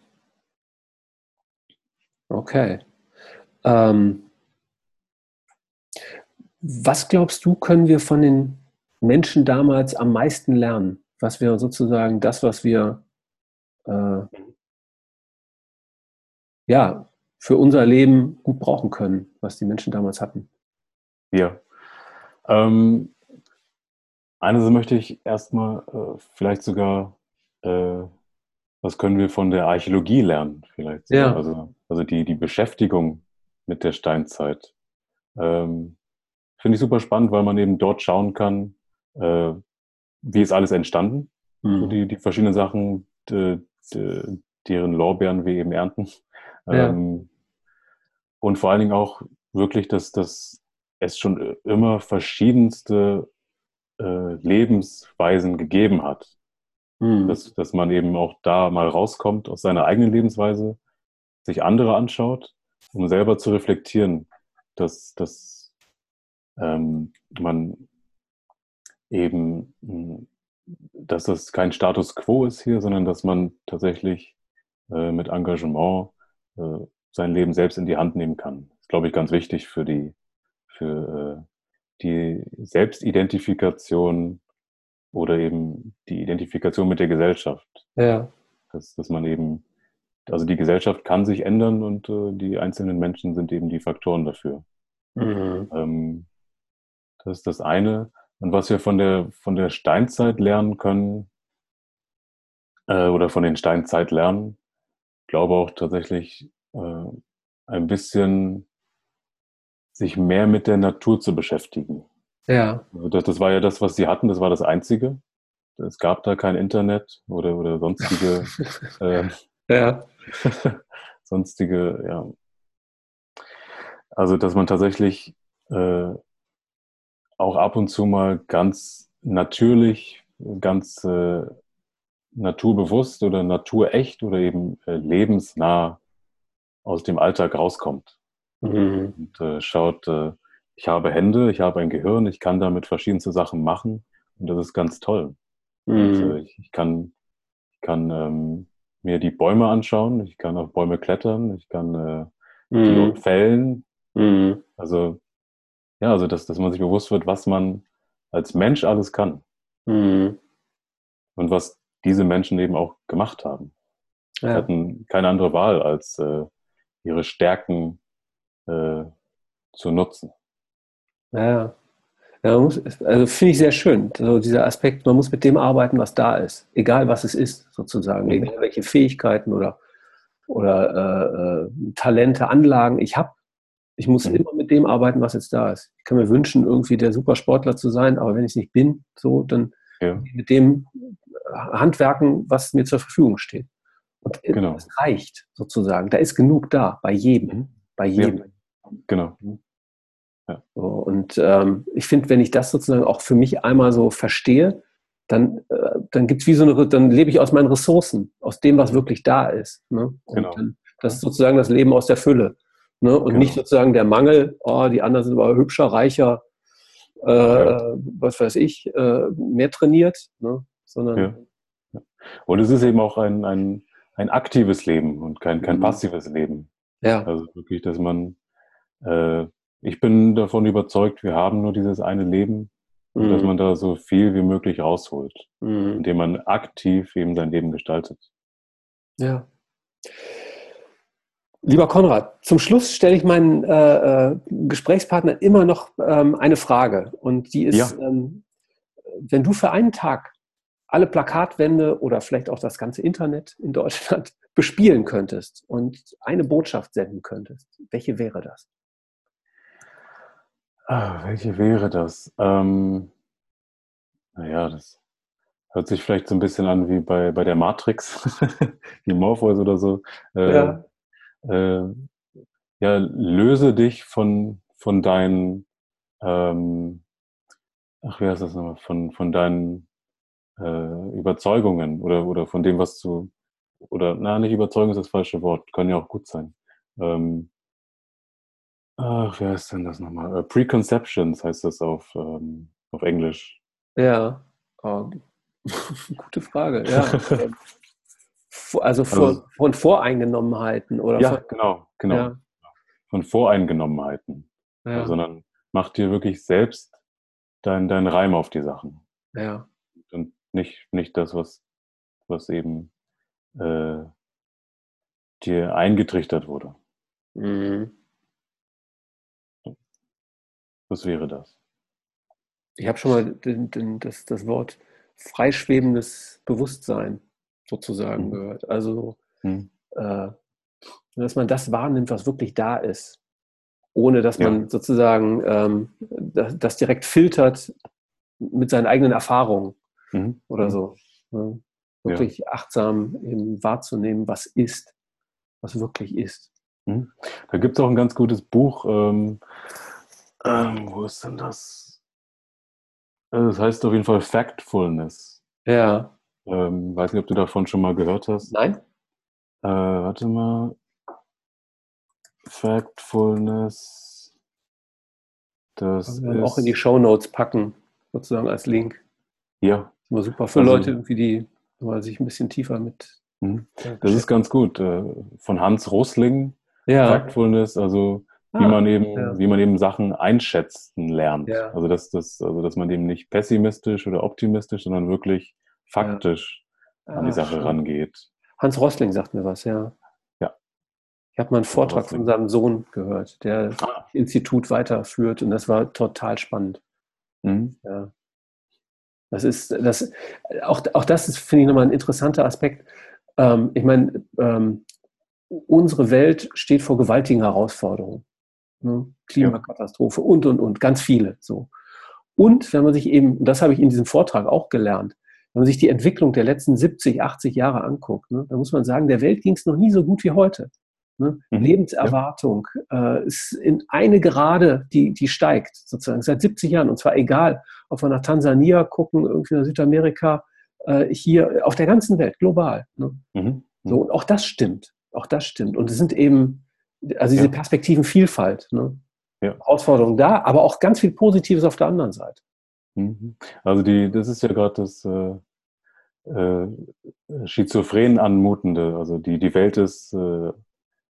Okay. Ähm, was glaubst du, können wir von den Menschen damals am meisten lernen? Was wäre sozusagen das, was wir äh, ja, für unser Leben gut brauchen können, was die Menschen damals hatten? Ja. Ähm, eine Sache möchte ich erstmal äh, vielleicht sogar, äh, was können wir von der Archäologie lernen? Vielleicht. Ja. Also, also die, die Beschäftigung mit der Steinzeit. Ähm, Finde ich super spannend, weil man eben dort schauen kann, äh, wie ist alles entstanden. Mhm. So die, die verschiedenen Sachen, die, die, deren Lorbeeren wir eben ernten. Ja. Ähm, und vor allen Dingen auch wirklich, dass, dass es schon immer verschiedenste äh, Lebensweisen gegeben hat. Mhm. Dass, dass man eben auch da mal rauskommt aus seiner eigenen Lebensweise, sich andere anschaut, um selber zu reflektieren, dass, dass ähm, man eben, hm, dass das kein Status quo ist hier, sondern dass man tatsächlich äh, mit Engagement äh, sein Leben selbst in die Hand nehmen kann. Das ist, glaube ich, ganz wichtig für die, für äh, die Selbstidentifikation oder eben die Identifikation mit der Gesellschaft. Ja. Dass, dass man eben, also die Gesellschaft kann sich ändern und äh, die einzelnen Menschen sind eben die Faktoren dafür. Mhm. Ähm, das ist das eine. Und was wir von der, von der Steinzeit lernen können, äh, oder von den Steinzeit lernen, glaube auch tatsächlich äh, ein bisschen sich mehr mit der Natur zu beschäftigen. Ja. Also das, das war ja das, was sie hatten, das war das Einzige. Es gab da kein Internet oder, oder sonstige, äh, ja. sonstige, ja. Also, dass man tatsächlich äh, auch ab und zu mal ganz natürlich, ganz äh, naturbewusst oder naturecht oder eben äh, lebensnah aus dem Alltag rauskommt. Mhm. Und äh, schaut, äh, ich habe Hände, ich habe ein Gehirn, ich kann damit verschiedenste Sachen machen und das ist ganz toll. Mhm. Und, äh, ich, ich, kann, ich kann ähm, mir die Bäume anschauen, ich kann auf Bäume klettern, ich kann äh, mhm. fällen. Mhm. Also ja, also dass, dass man sich bewusst wird, was man als Mensch alles kann. Mhm. Und was diese Menschen eben auch gemacht haben. Ja. Sie hatten keine andere Wahl, als äh, ihre Stärken äh, zu nutzen. Ja, ja muss, also finde ich sehr schön, so dieser Aspekt, man muss mit dem arbeiten, was da ist, egal was es ist, sozusagen, mhm. egal welche Fähigkeiten oder, oder äh, äh Talente, Anlagen ich habe, ich muss mhm. immer mit dem arbeiten, was jetzt da ist. Ich kann mir wünschen, irgendwie der Supersportler zu sein, aber wenn ich es nicht bin, so, dann ja. mit dem Handwerken, was mir zur Verfügung steht. Und genau. es reicht sozusagen. Da ist genug da, bei jedem. Mhm. Bei jedem. Ja. Genau. Mhm. Ja. So, und ähm, ich finde, wenn ich das sozusagen auch für mich einmal so verstehe, dann, äh, dann gibt's wie so eine, dann lebe ich aus meinen Ressourcen, aus dem, was wirklich da ist. Ne? Und genau. dann, das ist sozusagen das Leben aus der Fülle. Ne? Und genau. nicht sozusagen der Mangel, oh, die anderen sind aber hübscher, reicher, äh, ja. was weiß ich, äh, mehr trainiert, ne? sondern. Ja. Und es ist eben auch ein, ein, ein aktives Leben und kein, kein mhm. passives Leben. Ja. Also wirklich, dass man, äh, ich bin davon überzeugt, wir haben nur dieses eine Leben und dass mhm. man da so viel wie möglich rausholt, mhm. indem man aktiv eben sein Leben gestaltet. Ja. Lieber Konrad, zum Schluss stelle ich meinen äh, äh, Gesprächspartner immer noch ähm, eine Frage. Und die ist, ja. ähm, wenn du für einen Tag alle Plakatwände oder vielleicht auch das ganze Internet in Deutschland bespielen könntest und eine Botschaft senden könntest, welche wäre das? Ah, welche wäre das? Ähm, naja, das hört sich vielleicht so ein bisschen an wie bei, bei der Matrix, wie Morpheus oder so. Äh, ja äh, ja, löse dich von, von deinen, ähm, ach, wie heißt das nochmal, von, von deinen äh, Überzeugungen oder, oder von dem, was du, oder, na, nicht Überzeugung ist das falsche Wort, kann ja auch gut sein. Ähm, ach, wie heißt denn das nochmal? Uh, Preconceptions heißt das auf, ähm, auf Englisch. Ja, oh. gute Frage, ja. Also, vor, also von Voreingenommenheiten oder ja, von, genau, genau. Ja. Von Voreingenommenheiten. Ja. Sondern mach dir wirklich selbst deinen dein Reim auf die Sachen. Ja. Und nicht, nicht das, was, was eben äh, dir eingetrichtert wurde. Mhm. Was wäre das? Ich habe schon mal den, den, das, das Wort freischwebendes Bewusstsein sozusagen mhm. gehört. Also, mhm. äh, dass man das wahrnimmt, was wirklich da ist, ohne dass man ja. sozusagen ähm, das, das, direkt filtert mit seinen eigenen Erfahrungen mhm. oder mhm. so. Ne? Wirklich ja. achtsam eben wahrzunehmen, was ist, was wirklich ist. Mhm. Da gibt es auch ein ganz gutes Buch. Ähm, ähm, wo ist denn das? Äh, das heißt auf jeden Fall Factfulness. Ja. Ähm, weiß nicht, ob du davon schon mal gehört hast. Nein. Äh, warte mal. Factfulness. Das also wir auch in die Show Notes packen, sozusagen als Link. Ja. Das ist immer super für also, Leute, irgendwie, die mal sich ein bisschen tiefer mit. Mhm. Das ist ganz gut. Äh, von Hans Rosling. Ja. Factfulness, also wie ah, man eben, ja. wie man eben Sachen einschätzen lernt. Ja. Also dass das, also dass man eben nicht pessimistisch oder optimistisch, sondern wirklich faktisch ja. an die Sache schön. rangeht. Hans Rossling sagt mir was, ja. Ja. Ich habe mal einen Vortrag von seinem Sohn gehört, der ah. das Institut weiterführt und das war total spannend. Mhm. Ja. Das ist, das, auch, auch das ist, finde ich, nochmal ein interessanter Aspekt. Ähm, ich meine, ähm, unsere Welt steht vor gewaltigen Herausforderungen. Ne? Klimakatastrophe und, und, und, ganz viele. So. Und wenn man sich eben, das habe ich in diesem Vortrag auch gelernt, wenn man sich die Entwicklung der letzten 70, 80 Jahre anguckt, ne, dann muss man sagen, der Welt ging es noch nie so gut wie heute. Ne? Mhm. Lebenserwartung ja. äh, ist in eine Gerade, die, die steigt, sozusagen seit 70 Jahren. Und zwar egal, ob wir nach Tansania gucken, irgendwie nach Südamerika, äh, hier auf der ganzen Welt, global. Ne? Mhm. So, und auch das stimmt. Auch das stimmt. Und es sind eben, also diese ja. Perspektivenvielfalt, ne? ja. Herausforderungen da, aber auch ganz viel Positives auf der anderen Seite. Mhm. Also die, das ist ja gerade das äh, äh, schizophren anmutende. Also die, die Welt ist äh,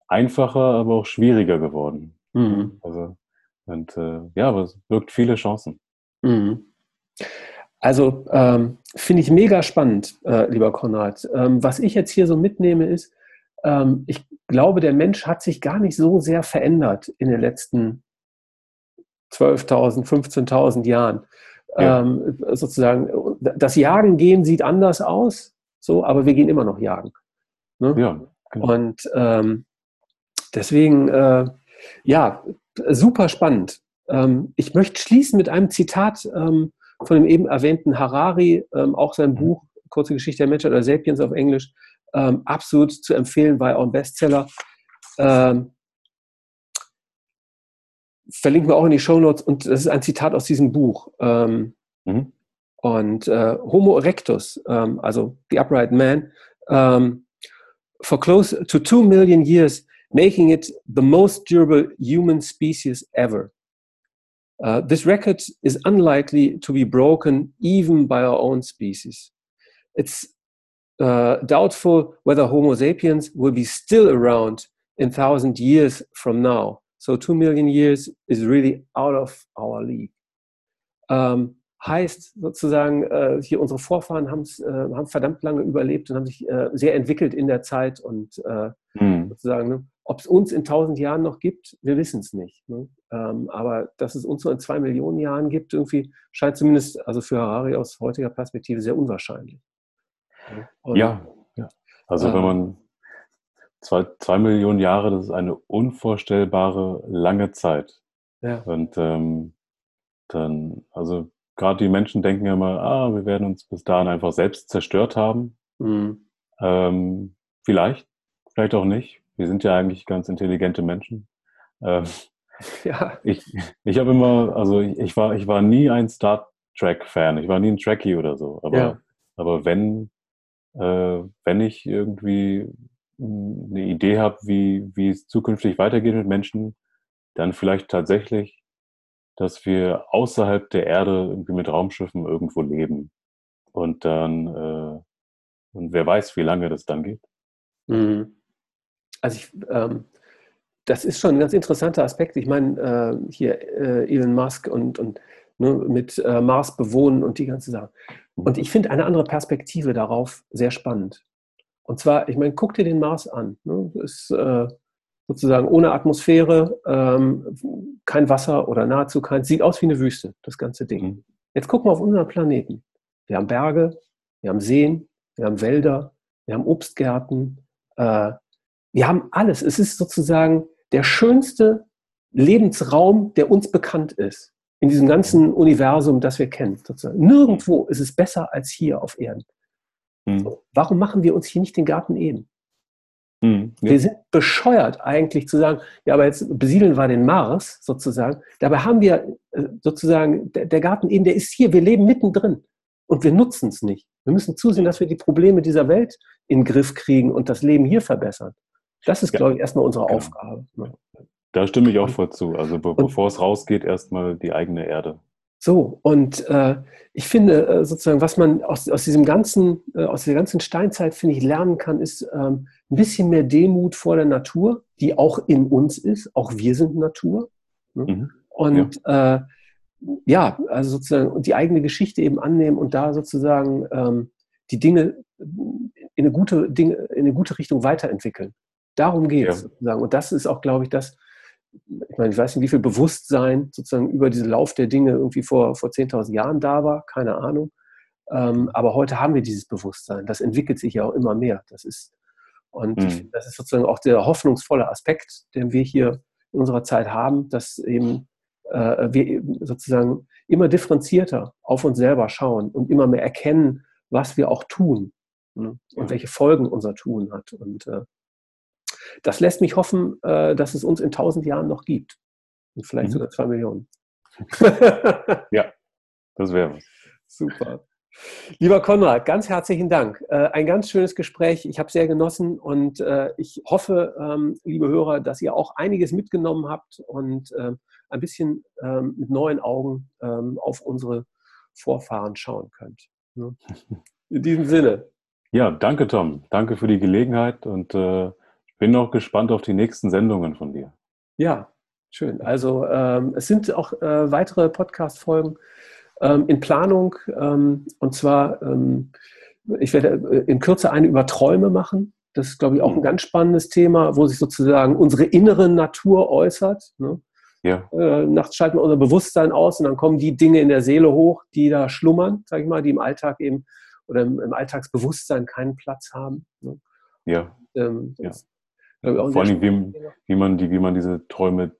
einfacher, aber auch schwieriger geworden. Mhm. Also, und äh, ja, aber es birgt viele Chancen. Mhm. Also ähm, finde ich mega spannend, äh, lieber Konrad. Ähm, was ich jetzt hier so mitnehme, ist, ähm, ich glaube, der Mensch hat sich gar nicht so sehr verändert in den letzten 12.000, 15.000 Jahren ja. ähm, sozusagen, das Jagen gehen sieht anders aus, so, aber wir gehen immer noch jagen. Ne? Ja, genau. Und ähm, deswegen, äh, ja, super spannend. Ähm, ich möchte schließen mit einem Zitat ähm, von dem eben erwähnten Harari, ähm, auch sein mhm. Buch Kurze Geschichte der Menschheit oder Sapiens auf Englisch, ähm, absolut zu empfehlen, war auch ein Bestseller. verlinken wir auch in die Show Notes und das ist ein Zitat aus diesem Buch. Ähm, mhm. Und äh, Homo erectus, ähm, also the upright man, um, for close to two million years, making it the most durable human species ever. Uh, this record is unlikely to be broken even by our own species. It's uh, doubtful whether Homo sapiens will be still around in thousand years from now. So two million years is really out of our league. Um, heißt sozusagen, äh, hier unsere Vorfahren äh, haben verdammt lange überlebt und haben sich äh, sehr entwickelt in der Zeit und hm. sozusagen, ne, ob es uns in tausend Jahren noch gibt, wir wissen es nicht. Ne? Ähm, aber dass es uns nur in zwei Millionen Jahren gibt, irgendwie scheint zumindest also für Harari aus heutiger Perspektive sehr unwahrscheinlich. Und, ja, ja, also wenn ähm, man zwei, zwei Millionen Jahre, das ist eine unvorstellbare lange Zeit. Ja. Und ähm, dann, also gerade die Menschen denken ja mal, ah, wir werden uns bis dahin einfach selbst zerstört haben. Mhm. Ähm, vielleicht, vielleicht auch nicht. Wir sind ja eigentlich ganz intelligente Menschen. Ähm, ja. Ich, ich habe immer, also ich, ich, war, ich war nie ein Star Trek-Fan. Ich war nie ein Trekkie oder so. Aber, ja. aber wenn, wenn ich irgendwie eine Idee habe, wie, wie es zukünftig weitergeht mit Menschen, dann vielleicht tatsächlich dass wir außerhalb der Erde irgendwie mit Raumschiffen irgendwo leben. Und dann, äh, und wer weiß, wie lange das dann geht. Mhm. Also ich, ähm, das ist schon ein ganz interessanter Aspekt. Ich meine, äh, hier äh, Elon Musk und, und ne, mit äh, Mars bewohnen und die ganze Sache. Und ich finde eine andere Perspektive darauf sehr spannend. Und zwar, ich meine, guck dir den Mars an. Ne? Das ist, äh, sozusagen ohne Atmosphäre, ähm, kein Wasser oder nahezu kein. Sieht aus wie eine Wüste, das ganze Ding. Mhm. Jetzt gucken wir auf unseren Planeten. Wir haben Berge, wir haben Seen, wir haben Wälder, wir haben Obstgärten, äh, wir haben alles. Es ist sozusagen der schönste Lebensraum, der uns bekannt ist. In diesem ganzen Universum, das wir kennen. Sozusagen. Nirgendwo ist es besser als hier auf Erden. Mhm. Warum machen wir uns hier nicht den Garten Eden? Mhm, ja. Wir sind bescheuert eigentlich zu sagen, ja, aber jetzt besiedeln wir den Mars sozusagen. Dabei haben wir äh, sozusagen, der, der Garten Eden, der ist hier, wir leben mittendrin und wir nutzen es nicht. Wir müssen zusehen, dass wir die Probleme dieser Welt in den Griff kriegen und das Leben hier verbessern. Das ist, ja. glaube ich, erstmal unsere genau. Aufgabe. Da stimme ich auch voll zu. Also be und, bevor es rausgeht, erstmal die eigene Erde. So, und äh, ich finde äh, sozusagen, was man aus, aus diesem ganzen, äh, aus der ganzen Steinzeit, finde ich, lernen kann, ist ähm, ein bisschen mehr Demut vor der Natur, die auch in uns ist. Auch wir sind Natur. Ne? Mhm. Und ja. Äh, ja. also sozusagen die eigene Geschichte eben annehmen und da sozusagen ähm, die Dinge in eine gute, Dinge, in eine gute Richtung weiterentwickeln. Darum geht es ja. sozusagen. Und das ist auch, glaube ich, das, ich meine, ich weiß nicht, wie viel Bewusstsein sozusagen über diesen Lauf der Dinge irgendwie vor, vor 10.000 Jahren da war, keine Ahnung. Ähm, aber heute haben wir dieses Bewusstsein. Das entwickelt sich ja auch immer mehr. Das ist, und mhm. das ist sozusagen auch der hoffnungsvolle Aspekt, den wir hier in unserer Zeit haben, dass eben äh, wir sozusagen immer differenzierter auf uns selber schauen und immer mehr erkennen, was wir auch tun ne? und welche Folgen unser Tun hat. Und äh, das lässt mich hoffen, äh, dass es uns in tausend Jahren noch gibt. Und vielleicht mhm. sogar zwei Millionen. ja, das wäre was. Super. Lieber Konrad, ganz herzlichen Dank. Äh, ein ganz schönes Gespräch. Ich habe sehr genossen und äh, ich hoffe, ähm, liebe Hörer, dass ihr auch einiges mitgenommen habt und ein bisschen ähm, mit neuen Augen ähm, auf unsere Vorfahren schauen könnt. Ne? In diesem Sinne. Ja, danke, Tom. Danke für die Gelegenheit und bin auch gespannt auf die nächsten Sendungen von dir. Ja, schön. Also ähm, es sind auch äh, weitere Podcast-Folgen ähm, in Planung. Ähm, und zwar, ähm, ich werde äh, in Kürze eine über Träume machen. Das ist, glaube ich, auch ein mhm. ganz spannendes Thema, wo sich sozusagen unsere innere Natur äußert. Ne? Ja. Äh, nachts schalten wir unser Bewusstsein aus und dann kommen die Dinge in der Seele hoch, die da schlummern, sage ich mal, die im Alltag eben oder im, im Alltagsbewusstsein keinen Platz haben. Ne? Ja. Ähm, ja. Vor allem, wie, wie, man die, wie man diese Träume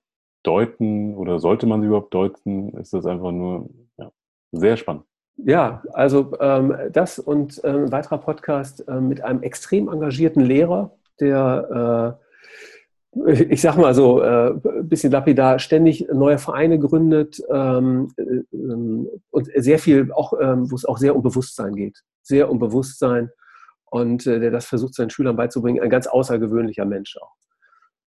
deuten oder sollte man sie überhaupt deuten, ist das einfach nur ja, sehr spannend. Ja, also ähm, das und ähm, ein weiterer Podcast äh, mit einem extrem engagierten Lehrer, der ich sag mal so, ein äh, bisschen lapidar, ständig neue Vereine gründet ähm, äh, und sehr viel, auch, ähm, wo es auch sehr um Bewusstsein geht. Sehr um Bewusstsein und äh, der das versucht, seinen Schülern beizubringen. Ein ganz außergewöhnlicher Mensch auch.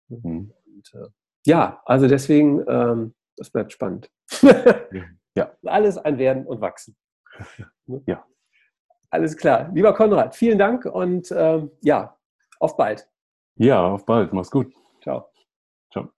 Mhm. Und, äh, ja, also deswegen, ähm, das bleibt spannend. ja. Alles ein Werden und Wachsen. ja. Alles klar. Lieber Konrad, vielen Dank und ähm, ja, auf bald. Ja, auf bald. Mach's gut. Ciao. Ciao.